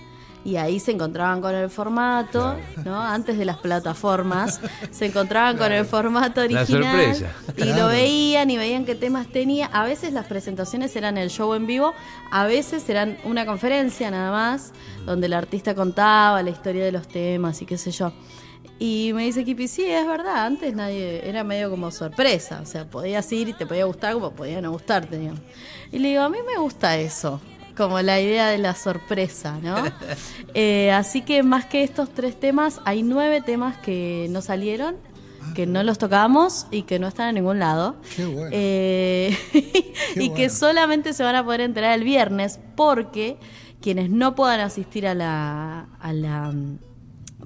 y ahí se encontraban con el formato, ¿no? Antes de las plataformas, se encontraban con el formato La original sorpresa. y Claro. lo veían y veían qué temas tenía. A veces las presentaciones eran el show en vivo, a veces eran una conferencia nada más, donde el artista contaba la historia de los temas y qué sé yo. Y me dice Kipi, sí, es verdad, antes nadie, era medio como sorpresa, o sea, podías ir y te podía gustar como podía no gustarte, digamos. Y le digo, a mí me gusta eso, como la idea de la sorpresa, ¿no? Eh, así que más que estos tres temas, hay nueve temas que no salieron, que no los tocamos y que no están en ningún lado. Qué bueno. Eh, y que solamente se van a poder enterar el viernes porque quienes no puedan asistir a la, a la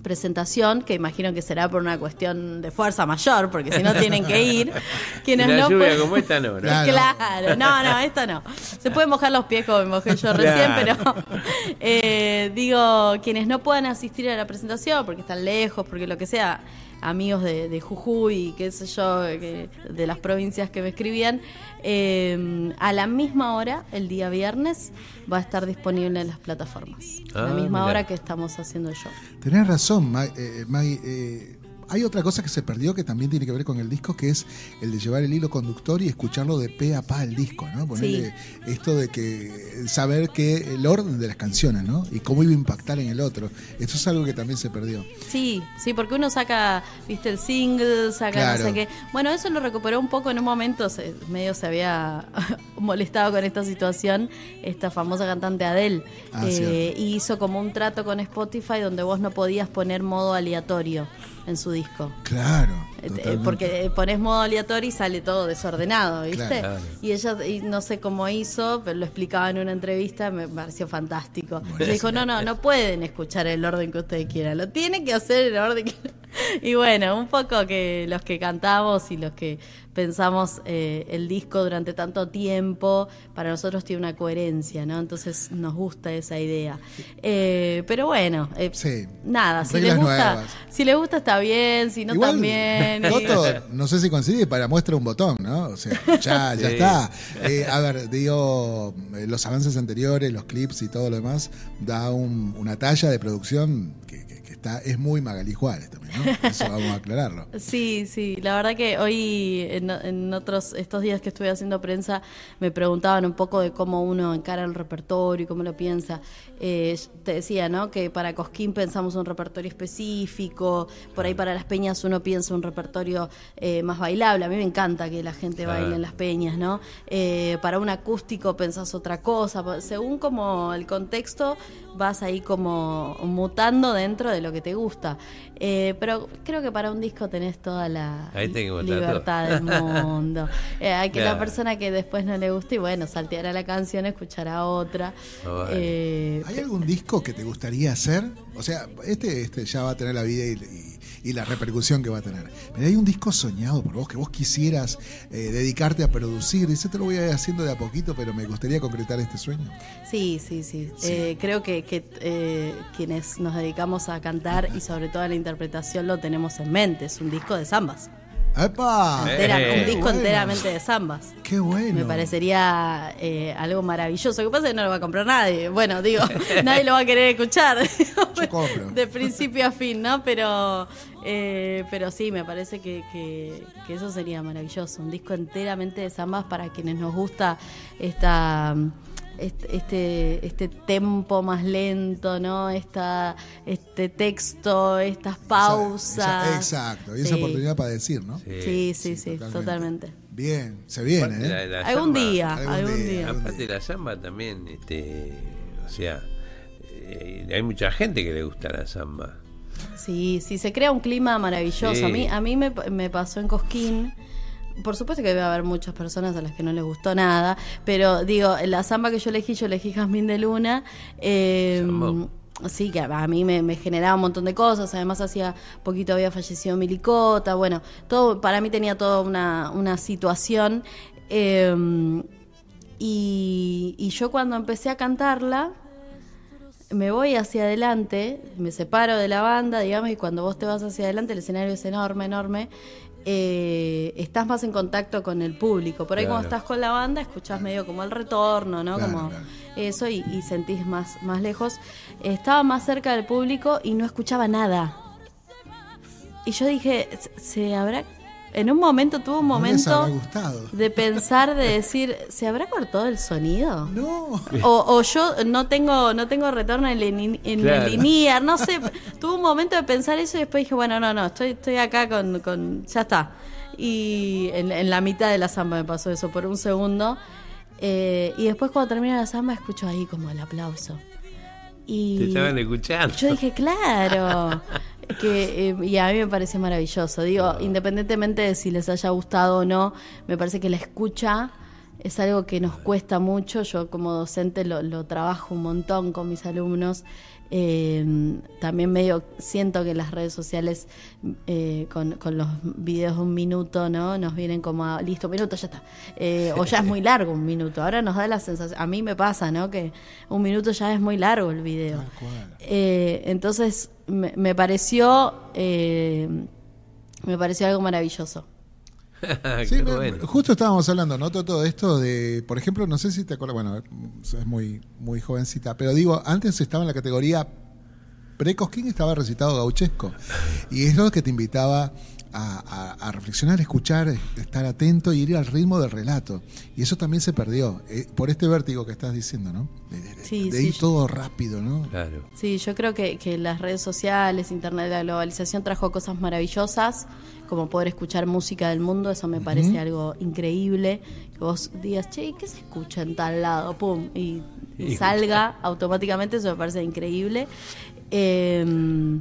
presentación, que imagino que será por una cuestión de fuerza mayor, porque si no tienen que ir, quienes Una no lluvia pueden- como esta no, ¿no? Claro. Claro, no, no, esto no. Se puede mojar los pies como me mojé yo recién, Claro. pero eh, digo, quienes no puedan asistir a la presentación porque están lejos, porque lo que sea, amigos de, de Jujuy, qué sé yo, que- de las provincias que me escribían, eh, a la misma hora, el día viernes, va a estar disponible en las plataformas. a la Ah, misma mirá. hora que estamos haciendo el show. Tenés razón, Ma- eh, Maggie. eh, hay otra cosa que se perdió que también tiene que ver con el disco, que es el de llevar el hilo conductor y escucharlo de pe a pa el disco, ¿no? Ponerle esto de que saber que el orden de las canciones, ¿no? Y cómo iba a impactar en el otro. Esto es algo que también se perdió. Sí, sí, porque uno saca, viste, el single, saca Claro. no sé qué. Bueno, eso lo recuperó un poco en un momento, se- medio se había molestado con esta situación, esta famosa cantante Adele. Ah, eh, hizo como un trato con Spotify donde vos no podías poner modo aleatorio en su disco. Claro. Eh, totalmente. Porque pones modo aleatorio y sale todo desordenado, ¿viste? Claro. Y ella, y no sé cómo hizo, pero lo explicaba en una entrevista, me pareció fantástico. Le dijo, no, no, no pueden escuchar el orden que ustedes quieran, lo tienen que hacer en el orden que... Y bueno, un poco que los que cantamos y los que pensamos eh, el disco durante tanto tiempo, para nosotros tiene una coherencia, ¿no? Entonces nos gusta esa idea. Eh, pero bueno, eh, Sí. nada, si les gusta, nuevas. si les gusta está bien, si no Igual, también. y- Toto, no sé si coincide, para muestra un botón, ¿no? O sea, ya, ya Sí. está. Eh, a ver, digo, eh, los avances anteriores, los clips y todo lo demás, da un- una talla de producción que está, es muy Magali Juárez también, ¿no? Eso vamos a aclararlo. Sí, sí, la verdad que hoy en, en otros estos días que estuve haciendo prensa me preguntaban un poco de cómo uno encara el repertorio y cómo lo piensa. Eh, te decía, ¿no? Que para Cosquín pensamos un repertorio específico, por ahí para las peñas uno piensa un repertorio eh, más bailable. A mí me encanta que la gente Claro. baile en las peñas, ¿no? Eh, para un acústico pensás otra cosa. Según como el contexto vas ahí como mutando dentro de lo que te gusta. Eh, pero creo que para un disco tenés toda la que libertad todo. del mundo. Eh, hay que la persona que después no le guste y bueno, salteará la canción, escuchará otra. Bueno. Eh, ¿Hay algún disco que te gustaría hacer? O sea, este, este ya va a tener la vida y, y- y la repercusión que va a tener. Pero hay un disco soñado por vos que vos quisieras eh, dedicarte a producir. Dice, te lo voy a ir haciendo de a poquito, pero me gustaría concretar este sueño. Sí, sí, sí. Eh, creo que, que, eh, quienes nos dedicamos a cantar y sobre todo a la interpretación lo tenemos en mente. Es un disco de zambas. ¡Epa! Entera- Eh, un disco bueno. enteramente de zambas. ¡Qué bueno! Me parecería eh, algo maravilloso. Lo que pasa es que no lo va a comprar nadie. Bueno, digo, nadie lo va a querer escuchar. Yo compro. de principio a fin, ¿no? Pero, eh, pero sí, me parece que, que- que eso sería maravilloso. Un disco enteramente de zambas para quienes nos gusta esta este, este, este tempo más lento, ¿no? Esta, este texto, estas pausas. Esa- exacto, y esa Sí. oportunidad para decir, ¿no? Sí, sí, sí, totalmente. Bien, se viene, ¿eh? la- la Algún samba- día, Algún algún día, Aparte la samba también, este, o sea, eh, hay mucha gente que le gusta la samba. Sí, sí, se crea un clima maravilloso. Sí. A mí, a mí me, me pasó en Cosquín. Por supuesto que debe haber muchas personas a las que no les gustó nada, pero digo, la samba que yo elegí, yo elegí Jazmín de Luna. eh, sí, que a mí me, me generaba un montón de cosas. Además, hacía poquito había fallecido Milicota. Bueno, todo para mí tenía toda una, una situación. eh, y, y yo cuando empecé a cantarla, me voy hacia adelante, me separo de la banda, digamos, y cuando vos te vas hacia adelante, el escenario es enorme, enorme. Eh, estás más en contacto con el público. Por ahí, Claro. cuando estás con la banda, escuchás medio como el retorno, ¿no? Claro, como claro. eso y, y sentís más, más lejos. Estaba más cerca del público y no escuchaba nada. Y yo dije, "¿Se- ¿se habrá.? En un momento tuve un momento gustado. de pensar, de decir, ¿se habrá cortado el sonido? No. O, o yo no tengo no tengo retorno en, el- en Claro. el linear, no sé. Tuve un momento de pensar eso y después dije, bueno, no, no, estoy, estoy acá con, con- Ya está. Y en, en la mitad de la samba me pasó eso por un segundo. Eh, y después cuando termina la samba escucho ahí como el aplauso. Y Te estaban escuchando. yo dije, claro. que eh, Y a mí me parece maravilloso. Digo, independientemente de si les haya gustado o no, me parece que la escucha es algo que nos cuesta mucho. Yo como docente lo, lo trabajo un montón con mis alumnos. Eh, también medio siento que las redes sociales eh, con, con los videos de un minuto, ¿no? Nos vienen como a, listo, minuto, ya está. Eh, o ya es muy largo un minuto. Ahora nos da la sensación, a mí me pasa, ¿no? Que un minuto ya es muy largo el video. Eh, entonces me, me pareció eh, me pareció algo maravilloso. Sí, Qué me- bueno. justo estábamos hablando, ¿no? Todo, todo esto de, por ejemplo, no sé si te acuerdas, bueno, es muy, muy jovencita, pero digo, antes estaba en la categoría pre-Cosquín, estaba recitado gauchesco. Y es lo que te invitaba a, a- a reflexionar, escuchar, estar atento y ir al ritmo del relato. Y eso también se perdió, eh, por este vértigo que estás diciendo, ¿no? De, de- de- Sí, de sí, ir yo- todo rápido, ¿no? Claro. Sí, yo creo que, que las redes sociales, internet, la globalización trajo cosas maravillosas, como poder escuchar música del mundo, eso me parece algo increíble. Que vos digas, che, ¿y ¿qué se escucha en tal lado? Pum, y, y Y salga automáticamente, eso me parece increíble. Eh,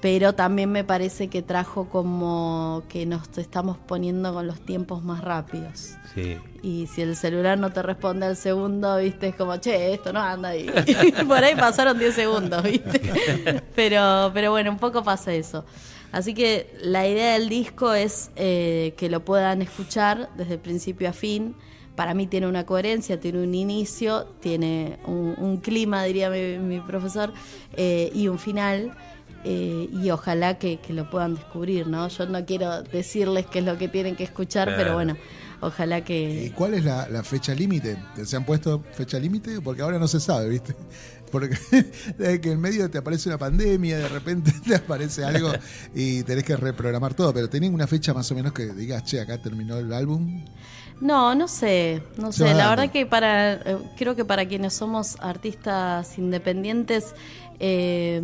pero también me parece que trajo como que nos estamos poniendo con los tiempos más rápidos. Sí. Y si el celular no te responde al segundo, viste, es como, che, esto no anda. Y por ahí pasaron 10 segundos, viste. Pero, pero bueno, un poco pasa eso. Así que la idea del disco es eh, que lo puedan escuchar desde principio a fin. Para mí tiene una coherencia, tiene un inicio, tiene un, un clima, diría mi, mi profesor, eh, y un final. eh, y ojalá que, que lo puedan descubrir, ¿no? Yo no quiero decirles qué es lo que tienen que escuchar, pero bueno, ojalá que... ¿Y cuál es la, la fecha límite? ¿Se han puesto fecha límite? Porque ahora no se sabe, ¿viste? Porque de que en medio te aparece una pandemia, de repente te aparece algo y tenés que reprogramar todo, pero ¿tenés una fecha más o menos que digas, che, acá terminó el álbum? No, no sé, no sé. La verdad que para, eh, creo que para quienes somos artistas independientes eh,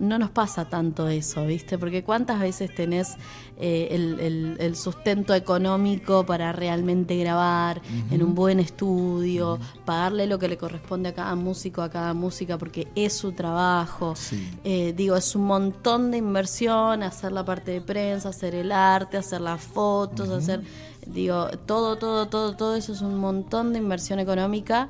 no nos pasa tanto eso, ¿viste? Porque cuántas veces tenés eh, el, el- el sustento económico para realmente grabar en un buen estudio, pagarle lo que le corresponde a cada músico, a cada música, porque es su trabajo. Eh, digo, es un montón de inversión, hacer la parte de prensa, hacer el arte, hacer las fotos, hacer, digo, todo, todo, todo, todo eso es un montón de inversión económica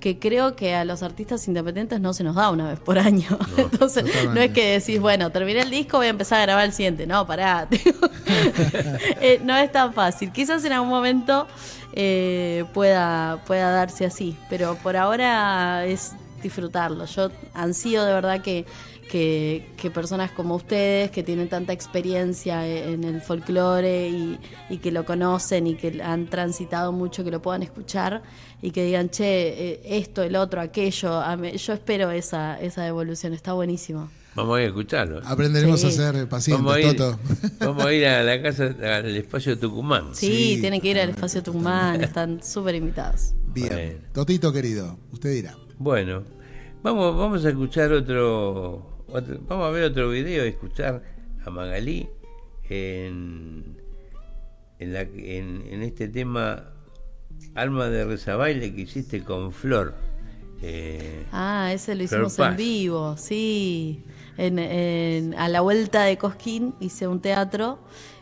que creo que a los artistas independientes no se nos da una vez por año. Entonces, no es que decís, bueno, terminé el disco, voy a empezar a grabar el siguiente. No, pará. eh, no es tan fácil. Quizás en algún momento eh, pueda, pueda darse así, pero por ahora es disfrutarlo. Yo ansío de verdad que, que, que personas como ustedes, que tienen tanta experiencia e, en el folclore y, y que lo conocen y que han transitado mucho, que lo puedan escuchar y que digan, che, eh, esto, el otro, aquello. Yo espero esa, esa evolución, está buenísimo. Vamos a ir a escucharlo. Aprenderemos Sí. a ser pacientes, Vamos a ir, Toto. vamos a ir a la casa, al espacio Tucumán. Sí, tienen que ir al espacio Tucumán, están súper invitados. Bien. Totito querido, usted dirá. Bueno, vamos, vamos a escuchar otro, otro- vamos a ver otro video y escuchar a Magalí en, en, la, en, en este tema Alma de Rezabaile que hiciste con Flor. Eh, Ah, ese lo Flor hicimos en vivo, sí. En, en- a la vuelta de Cosquín hice un teatro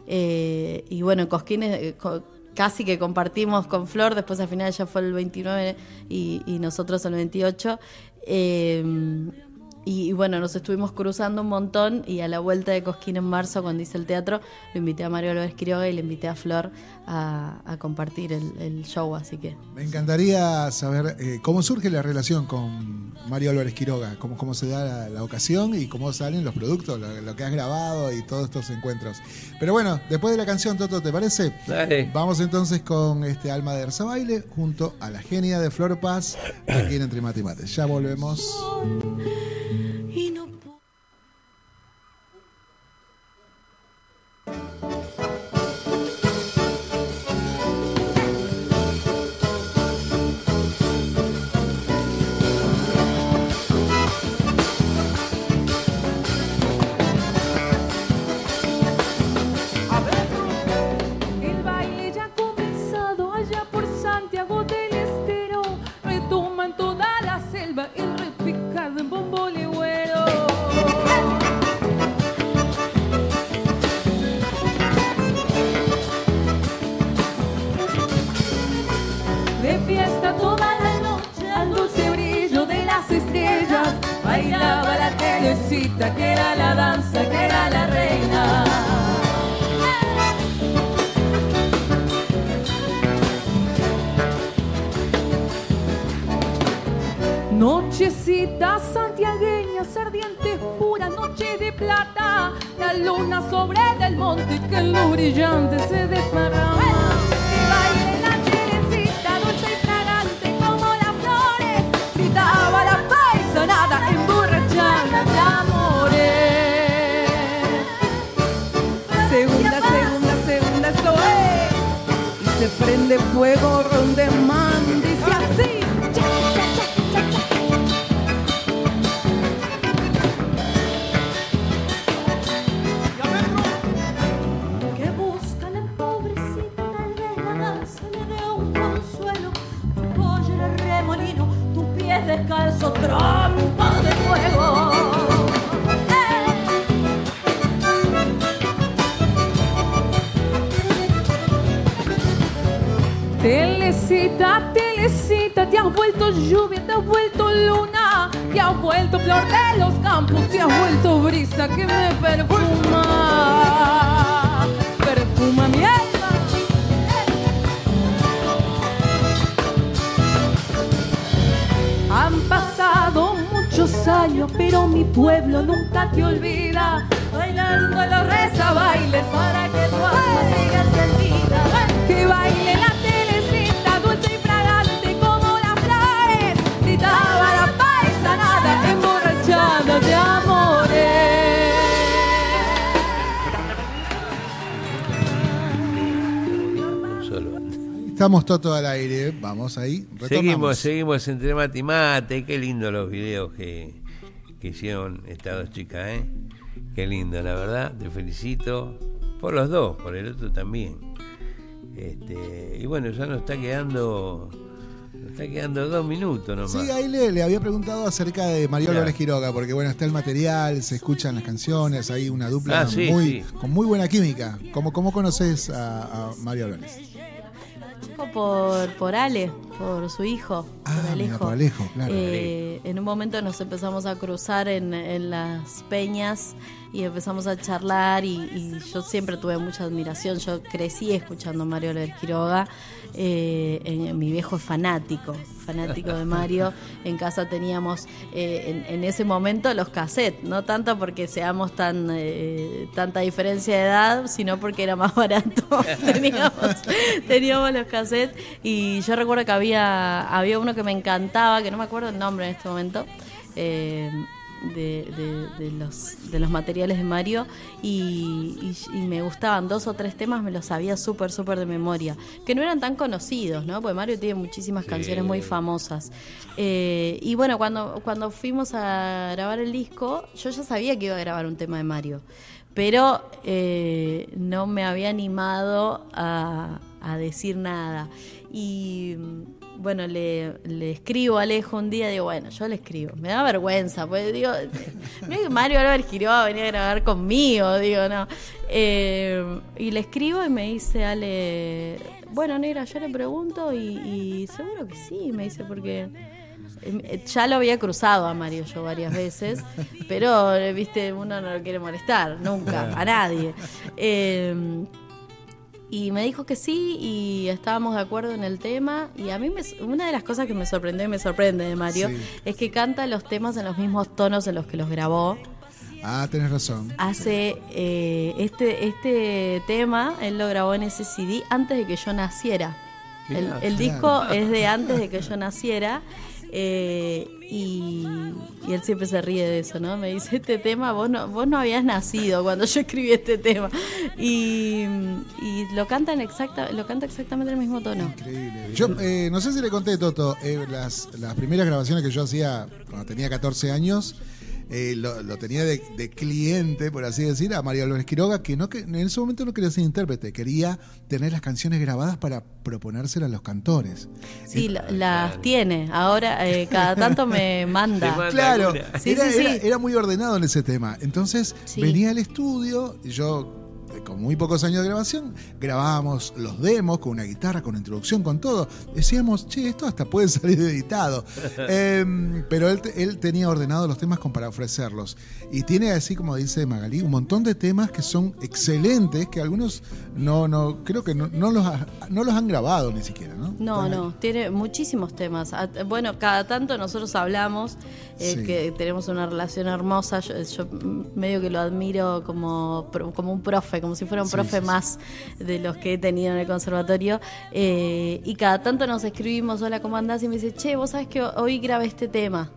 eh, y bueno, en Cosquín eh, co- casi que compartimos con Flor, después al final ya fue el 29 y, y nosotros el 28. eh, y, y bueno, nos estuvimos cruzando un montón y a la vuelta de Cosquín en marzo, cuando hice el teatro, lo invité a Mario Álvarez Quiroga y le invité a Flor a, a compartir el, el show, así que... Me encantaría saber eh, cómo surge la relación con Mario Álvarez Quiroga, cómo, cómo se da la, la ocasión y cómo salen los productos, lo, lo que has grabado y todos estos encuentros. Pero bueno, después de la canción, Toto, ¿te parece? Dale. Vamos entonces con este Alma de Erza Baile junto a la genia de Flor Paz aquí en Entre Mate y Mate. Ya volvemos. Toto al aire. Vamos ahí, Seguimos, seguimos entre mate y mate. Qué lindo los videos que, que hicieron estas dos chicas, ¿eh? Qué lindo, la verdad. Te felicito por los dos, por el otro también. Este, y bueno, ya nos está quedando, está quedando dos minutos nomás. Sí, ahí le, le había preguntado acerca de Mario. Álvarez Quiroga, porque bueno, está el material, se escuchan las canciones, hay una dupla Ah, sí, muy, sí. con muy buena química. ¿Cómo, cómo conoces a, a Mario Álvarez? Por, por Ale, por su hijo, Ah, mira, Alejo. por Alejo, claro. Eh, en un momento nos empezamos a cruzar en, en las peñas y empezamos a charlar y, y yo siempre tuve mucha admiración. Yo crecí escuchando a Mario Álvarez Quiroga. Eh, mi viejo es fanático, fanático de Mario. En casa teníamos eh, en, en ese momento los cassettes, no tanto porque seamos tan eh, tanta diferencia de edad, sino porque era más barato. teníamos, teníamos los cassettes y yo recuerdo que había, había uno que me encantaba, que no me acuerdo el nombre en este momento. eh, de, de- de los, de los materiales de Mario y, y- y me gustaban dos o tres temas, me los sabía súper, súper de memoria, que no eran tan conocidos, ¿no? Porque Mario tiene muchísimas Sí. canciones muy famosas. Eh, y bueno, cuando, cuando fuimos a grabar el disco, yo ya sabía que iba a grabar un tema de Mario, pero eh, no me había animado a, a decir nada. Y bueno, le, le escribo a Alejo un día, digo, bueno, yo le escribo. Me da vergüenza, pues digo, Mario Álvarez Quiroga venía a grabar conmigo, digo, no. Eh, y le escribo y me dice, Ale, bueno, negra, yo le pregunto y, y seguro que sí, me dice, porque eh, ya lo había cruzado a Mario yo varias veces, pero, eh, viste, uno no lo quiere molestar, nunca, a nadie. Eh, y me dijo que sí y estábamos de acuerdo en el tema. Y a mí me- una de las cosas que me sorprendió y me sorprende de Mario Sí. es que canta los temas en los mismos tonos en los que los grabó. Ah, tenés razón. Hace eh, este, este tema, él lo grabó en ese CD antes de que yo naciera. El, disco es de antes de que yo naciera. Eh, y, él siempre se ríe de eso, ¿no? Me dice, este tema, vos no, vos no habías nacido cuando yo escribí este tema. Y, lo canta en exacta, lo canta exactamente en el mismo tono. Yo eh, no sé si le conté, Toto, eh, las, las primeras grabaciones que yo hacía cuando tenía 14 años, eh, lo, lo tenía de, de cliente, por así decir, a María Álvarez Quiroga, que, no, que en ese momento no quería ser intérprete, quería tener las canciones grabadas para proponérselas a los cantores. Sí, la- las tiene. Ahora eh, cada tanto me manda. Claro, Sí, era, sí, sí. era- era muy ordenado en ese tema. Entonces Sí. venía al estudio, y yo eh, con muy pocos años de grabación, grabábamos los demos con una guitarra, con introducción, con todo. Decíamos, che, esto hasta puede salir editado. Em, pero él, él tenía ordenados los temas como para ofrecerlos. Y tiene así, como dice Magalí, un montón de temas que son excelentes, que algunos no, no, creo que no, no los, ha- no los han grabado ni siquiera, ¿no? No, Están ahí. no, tiene muchísimos temas. Bueno, cada tanto nosotros hablamos, eh, Sí. que tenemos una relación hermosa. Yo, yo medio que lo admiro como, como un profe, como si fuera un Sí, profe sí, más de los que he tenido en el conservatorio. Eh, y cada tanto nos escribimos, hola, ¿cómo andás? Y me dice, che, vos sabés que hoy grabé este tema.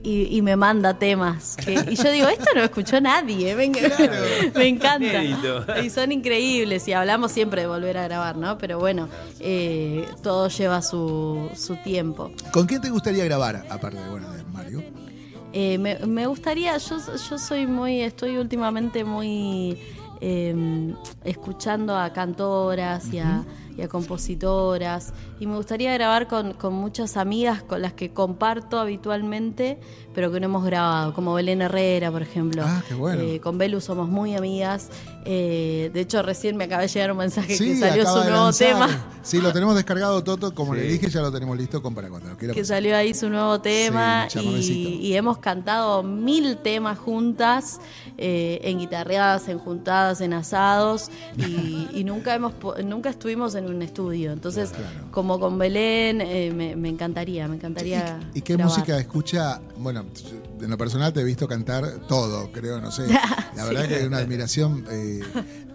Y, y me manda temas. que- y yo digo, esto no lo escuchó nadie. Me, enc- me encanta. Inédito. Y son increíbles. Y hablamos siempre de volver a grabar, ¿no? Pero bueno, eh, todo lleva su, su tiempo. ¿Con quién te gustaría grabar, aparte de, bueno, de Mario? Eh, me, me gustaría, yo, yo soy muy, estoy últimamente muy eh, escuchando a cantoras y, a, y a compositoras y me gustaría grabar con, con muchas amigas con las que comparto habitualmente, pero que no hemos grabado, como Belén Herrera, por ejemplo. Ah, qué bueno. Eh, con Belu somos muy amigas. Eh, de hecho, recién me acaba de llegar un mensaje que salió su nuevo tema. Sí, lo tenemos descargado, Toto. Como Sí. le dije, ya lo tenemos listo con para cuando lo quiera. que salió ahí su nuevo tema Sí, y, hemos cantado mil temas juntas, eh, en guitarreadas, en juntadas, en asados y, y nunca hemos nunca estuvimos en un estudio. Entonces, como con Belén, eh, me, me encantaría, me encantaría. ¿Y qué grabar. música escucha? Bueno, en lo personal te he visto cantar todo, creo, no sé. La verdad Sí. que hay una admiración eh,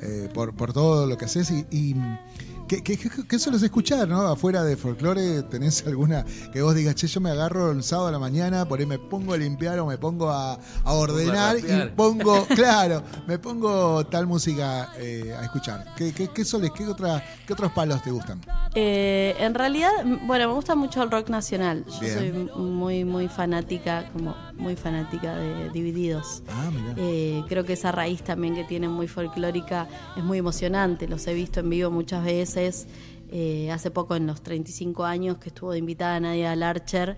eh, por, por todo lo que haces. Y, y, ¿qué ¿Qué, qué, qué, qué sueles escuchar, no? Afuera de folclore, ¿tenés alguna que vos digas, che, yo me agarro el sábado a la mañana, por ahí me pongo a limpiar o me pongo a, a ordenar y pongo, claro, me pongo tal música eh, a escuchar? ¿Qué, qué, qué soles, qué, otra, qué otros palos te gustan? Eh, en realidad, bueno, me gusta mucho el rock nacional. Yo Bien. soy muy, muy fanática, como muy fanática de Divididos. Ah. Eh, creo que esa raíz también que tienen muy folclórica es muy emocionante. Los he visto en vivo muchas veces. Eh, hace poco, en los 35 años, que estuvo de invitada Nadia Larcher,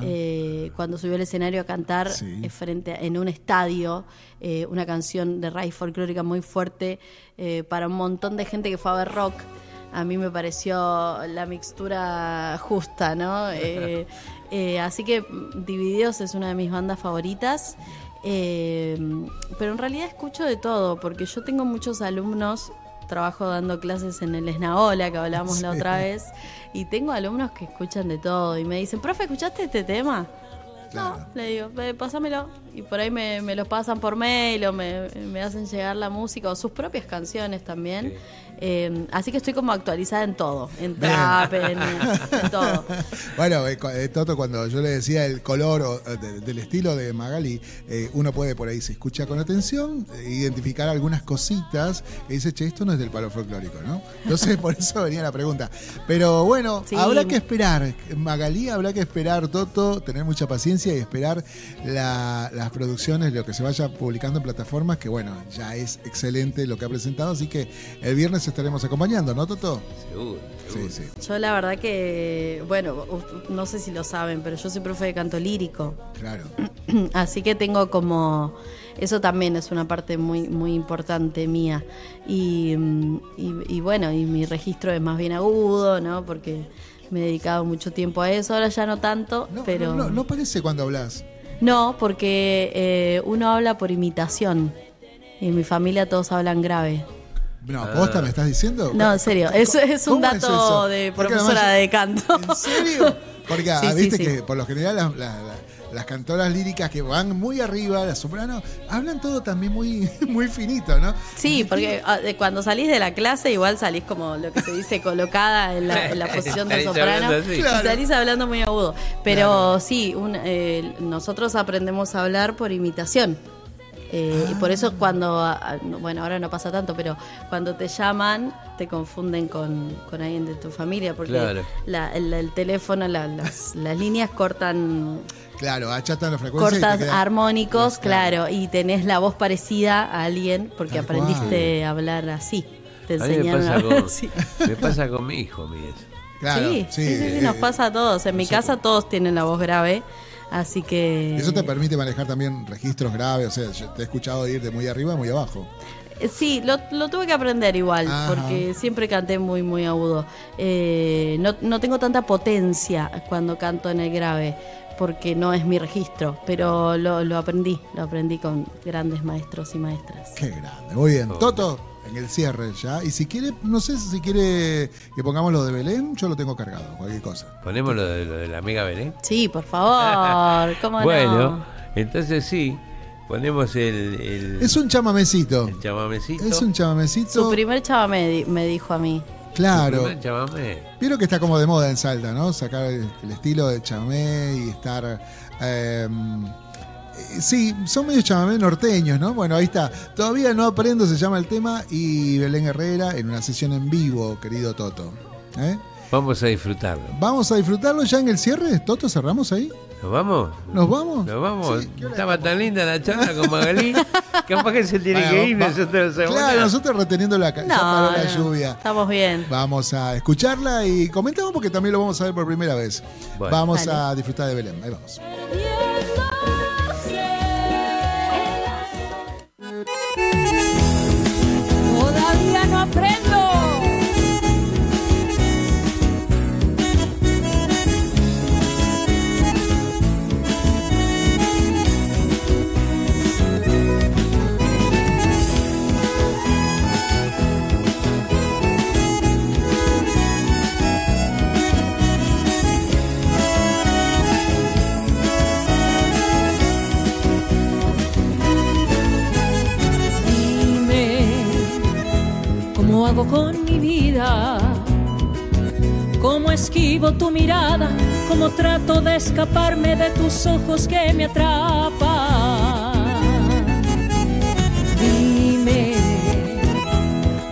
eh, cuando subió al escenario a cantar Sí. eh, frente a- en un estadio eh, una canción de raíz folclórica muy fuerte para un montón de gente que fue a ver rock. A mí me pareció la mixtura justa, ¿no? Eh, eh, así que Divididos es una de mis bandas favoritas. Eh, pero en realidad escucho de todo, porque yo tengo muchos alumnos, trabajo dando clases en el Esnaola, que hablábamos la otra vez, y tengo alumnos que escuchan de todo y me dicen, profe, ¿escuchaste este tema? No, le digo, "Ve, pásamelo. Y por ahí me, me lo pasan por mail o me, me hacen llegar la música o sus propias canciones también. Eh, así que estoy como actualizada en todo, en trap, en, en todo. Bueno, eh, eh, Toto, cuando yo le decía el color o, eh, de- del estilo de Magali, eh, uno puede por ahí, se escucha con atención, identificar algunas cositas y dice, che, esto no es del palo folclórico, ¿no? Entonces, por eso venía la pregunta. Pero bueno, Sí. habrá que esperar, Magali, habrá que esperar, Toto, tener mucha paciencia y esperar la- las producciones, lo que se vaya publicando en plataformas, que bueno, ya es excelente lo que ha presentado, así que el viernes estaremos acompañando, ¿no, Toto? Seguro. Sí, sí. Yo la verdad que, bueno, no sé si lo saben, pero yo soy profe de canto lírico. Claro. Así que tengo como eso también es una parte muy muy importante mía y, mm, y- y bueno y mi registro es más bien agudo no porque me he dedicado mucho tiempo a eso ahora ya no tanto pero No, no parece cuando hablas. no porque eh, uno habla por imitación y en mi familia todos hablan grave No, ¿posta me estás diciendo? no en serio eso es un ¿Cómo es dato de Porque profesora además- de canto ¿En serio? Porque ah, Sí, viste sí. que por lo general las, las- las- las cantoras líricas que van muy arriba, las sopranos, hablan todo también muy, muy finito, ¿no? Sí, porque ah, cuando salís de la clase igual salís como lo que se dice colocada en la, en la posición de soprano y salís hablando muy agudo. Pero sí, un, eh, nosotros aprendemos a hablar por imitación. Eh, Y por eso cuando, ah, bueno, ahora no pasa tanto, pero cuando te llaman te confunden con, con alguien de tu familia, porque Claro. la- el, el teléfono, la- las, las líneas cortan Claro, achatan la frecuencia. cortas queda- armónicos, claro, y tenés la voz parecida a alguien porque Tal cual. aprendiste a hablar así. Te A mí me enseñaron a pasa, hablar con, así. me pasa con mi hijo. Claro, sí, sí, sí, sí, eh, nos pasa a todos. En mi casa todos tienen la voz grave, así que... Eso te permite manejar también registros graves, o sea, yo te he escuchado ir de muy arriba a muy abajo. Eh, Sí, lo, lo tuve que aprender igual, Ajá. porque siempre canté muy, muy agudo. Eh, no, no tengo tanta potencia cuando canto en el grave, porque no es mi registro, pero lo, lo aprendí, lo aprendí con grandes maestros y maestras. Qué grande. Muy bien. Toto, en el cierre ya. Y si quiere, no sé si quiere que pongamos lo de Belén, yo lo tengo cargado, cualquier cosa. Ponemos lo de, lo de la amiga Belén. Sí, por favor, ¿cómo bueno, no? entonces sí, ponemos el, el, Es un chamamecito. el chamamecito. Es un chamamecito. Su primer chamamé di- me dijo a mí. Claro. Primer chamamé. Vieron que está como de moda en Salta, ¿no? Sacar el, el estilo de chamamé y estar. eh, sí, son medio chamamé norteños, ¿no? Bueno, ahí está. Todavía no aprendo, se llama el tema. Y Belén Herrera en una sesión en vivo, querido Toto. ¿Eh? Vamos a disfrutarlo. Vamos a disfrutarlo ya en el cierre. Toto, cerramos ahí. ¿Nos vamos? ¿Nos vamos? Nos vamos. Estaba tan linda la charla con Magalí. Capaz que se tiene Bueno, que ir, nosotros se Claro, nosotros reteniendo la, No, paró la no, lluvia. Estamos bien. Vamos a escucharla y comentamos porque también lo vamos a ver por primera vez. Bueno. vamos Dale. a disfrutar de Belén. Ahí vamos. Cómo hago con mi vida Cómo esquivo tu mirada, cómo trato de escaparme de tus ojos que me atrapan. Dime,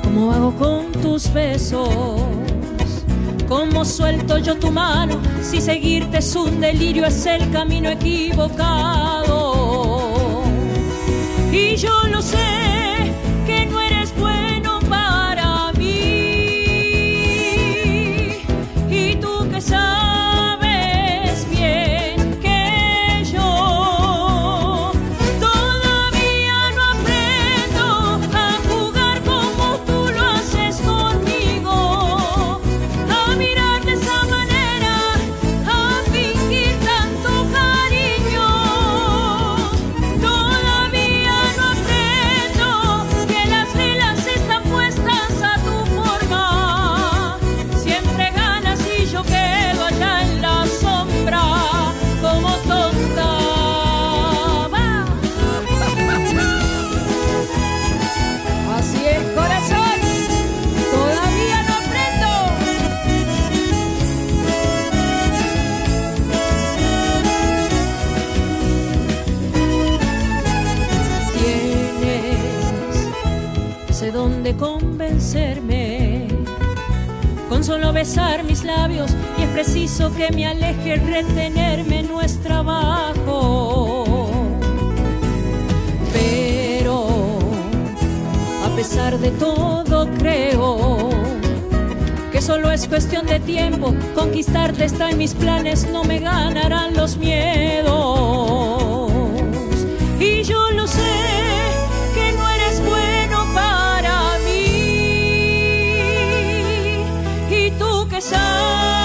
¿cómo hago con tus besos? ¿Cómo suelto yo tu mano si seguirte es un delirio, es el camino equivocado? Y yo lo sé solo besar mis labios y es preciso que me aleje retenerme no es trabajo pero a pesar de todo creo que solo es cuestión de tiempo. Conquistarte está en mis planes no me ganarán los miedos. Y yo lo sé 想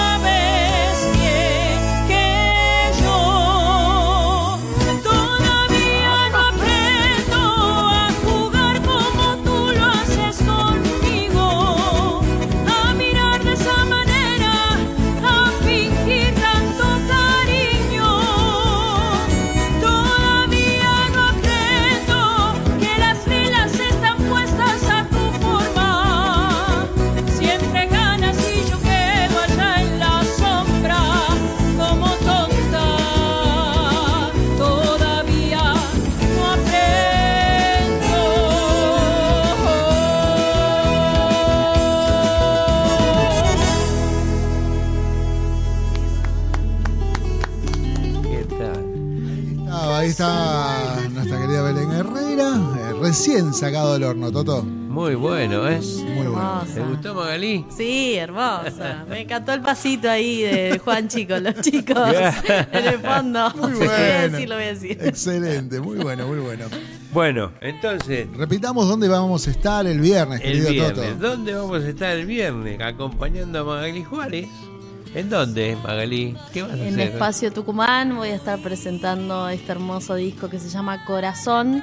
recién sacado del horno, Toto. Muy bueno, ¿eh? Muy bueno. ¿Te gustó Magalí? Sí, hermosa. Me encantó el pasito ahí de Juan Chico, los chicos en el fondo. Muy Lo voy a bueno. decir, lo voy a decir. Excelente, muy bueno, muy bueno. Bueno, entonces, Repitamos dónde vamos a estar el viernes, el querido viernes. Toto. ¿Dónde vamos a estar el viernes? Acompañando a Magalí Juárez. ¿En dónde, Magalí? ¿Qué vas a En hacer? Espacio Tucumán voy a estar presentando este hermoso disco que se llama Corazón,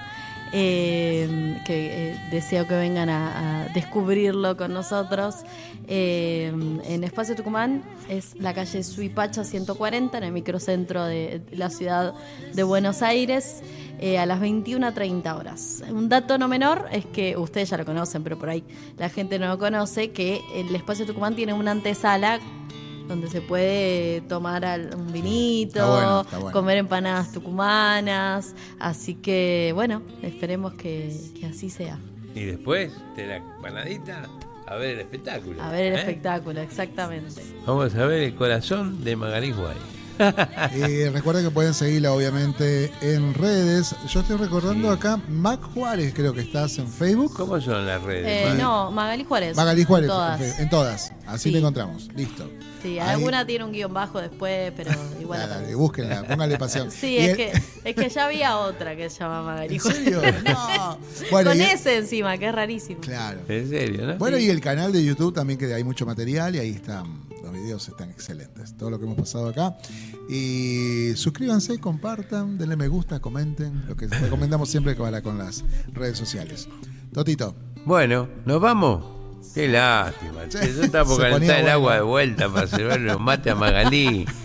eh, que eh, deseo que vengan a, descubrirlo con nosotros. Eh, en Espacio Tucumán es la calle Suipacha 140, en el microcentro de la ciudad de Buenos Aires. a las 21.30 horas. Un dato no menor es que ustedes ya lo conocen, pero por ahí la gente no lo conoce, que el Espacio Tucumán tiene una antesala donde se puede tomar un vinito, Está bueno, está bueno. comer empanadas tucumanas. Así que, bueno, esperemos que, que así sea. Y después de la empanadita, a ver el espectáculo. A ver el ¿eh? espectáculo, exactamente. Vamos a ver el corazón de Magalí Juárez. Y recuerden que pueden seguirla obviamente en redes. Yo estoy recordando acá, Mac Juárez creo que estás en Facebook. ¿Cómo son las redes? Eh, no, Magali Juárez. Magalí Juárez, Todas. en todas. Así Sí. te encontramos. Listo. Sí, Ahí. alguna tiene un guion bajo después, pero igual. Dale, acá. dale, búsquenla, póngale pasión. Sí, es el- que, es que ya había otra que se llama Magali ¿En serio? No. Bueno, Con y- ese encima, que es rarísimo. Claro. En serio, ¿no? Bueno, Sí. y el canal de YouTube también, que hay mucho material y ahí están, los videos están excelentes. Todo lo que hemos pasado acá. Y suscríbanse, compartan, denle me gusta, comenten, lo que recomendamos siempre que va con las redes sociales. Totito. Bueno, ¿nos vamos? Qué lástima, che. Yo estaba por calentar ponía el bueno. agua de vuelta para servirle los mate a Magalí.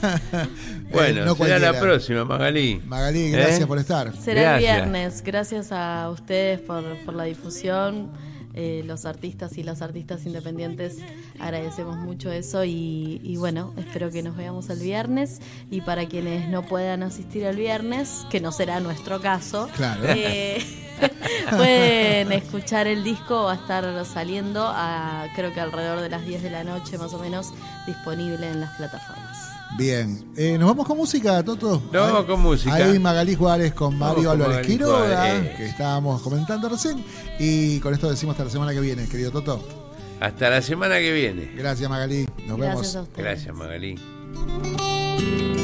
Bueno, Eh, no será la próxima, Magalí. Magalí, gracias ¿Eh? por estar. Será el Gracias. viernes. Gracias a ustedes por, por la difusión. Eh, los artistas y las artistas independientes agradecemos mucho eso y, y bueno, espero que nos veamos el viernes y para quienes no puedan asistir el viernes, que no será nuestro caso, Claro. eh, pueden escuchar el disco, va a estar saliendo a creo que alrededor de las 10 de la noche más o menos disponible en las plataformas. Bien, Eh, nos vamos con música, Toto. Nos vamos con música. Ahí Magalí Juárez con Mario con Álvarez Magalí Quiroga, Juárez. que estábamos comentando recién. Y con esto decimos hasta la semana que viene, querido Toto. Hasta la semana que viene. Gracias, Magalí. Nos Gracias vemos. a. Gracias, Magalí.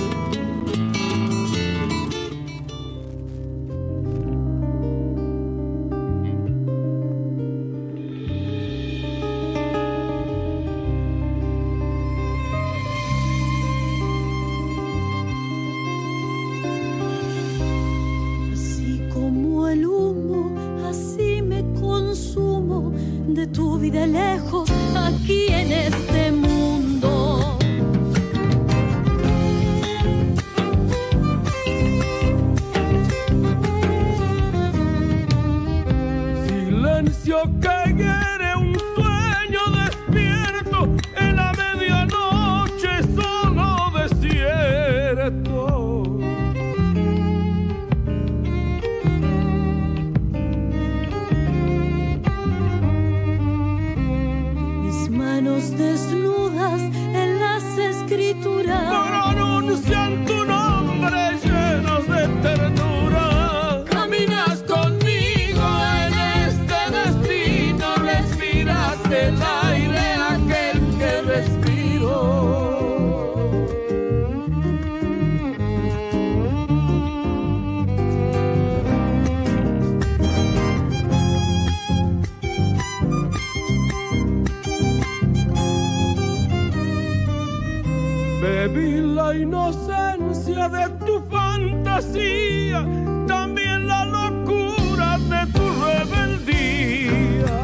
Bebí la inocencia de tu fantasía, también la locura de tu rebeldía.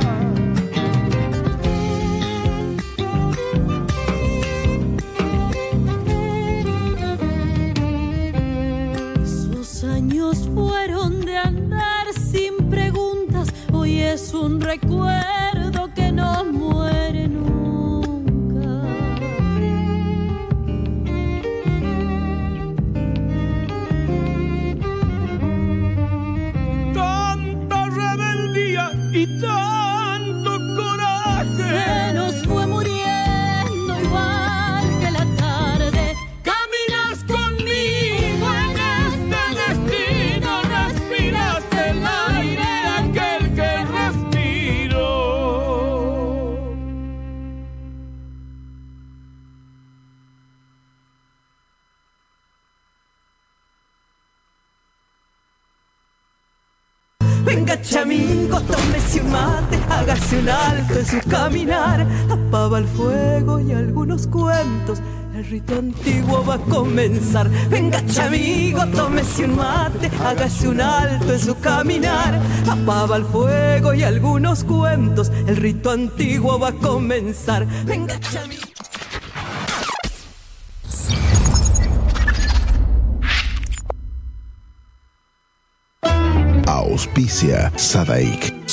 Esos años fueron de andar sin preguntas, hoy es un recuerdo hágase un alto en su caminar, apaba el fuego y algunos cuentos, el rito antiguo va a comenzar. Venga chamigo, tómese un mate, hágase un alto en su caminar, apaba el fuego y algunos cuentos, el rito antiguo va a comenzar. Venga chamigo. Auspicia Sadaik,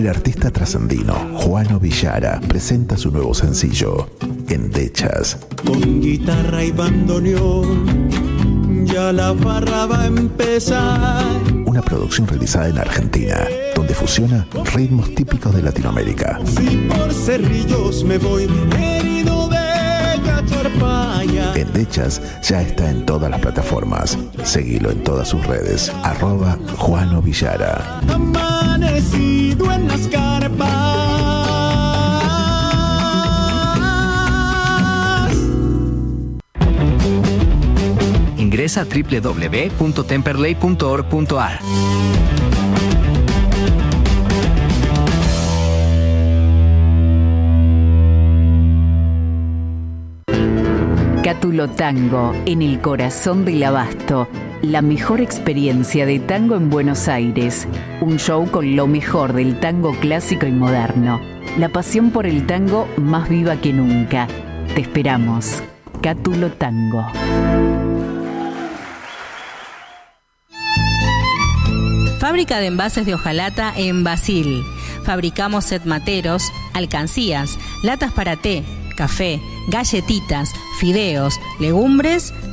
El artista trascendino Juano Villara presenta su nuevo sencillo, Endechas. Con guitarra y bandoneón, ya la farra va a empezar. Una producción realizada en Argentina, donde fusiona ritmos típicos de Latinoamérica. Si por cerrillos me voy herido de. Endechas ya está en todas las plataformas. Seguilo en todas sus redes. Arroba Juano Villara. Amanecido en las carpas. Ingresa a www.temperley.org.ar. Cátulo Tango, en el corazón del abasto. La mejor experiencia de tango en Buenos Aires. Un show con lo mejor del tango clásico y moderno. La pasión por el tango más viva que nunca. Te esperamos. Cátulo Tango. Fábrica de envases de hojalata en Basil. Fabricamos set materos, alcancías, latas para té, café, galletitas, fideos, legumbres,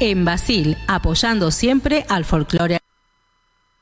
En Basil, apoyando siempre al folclore.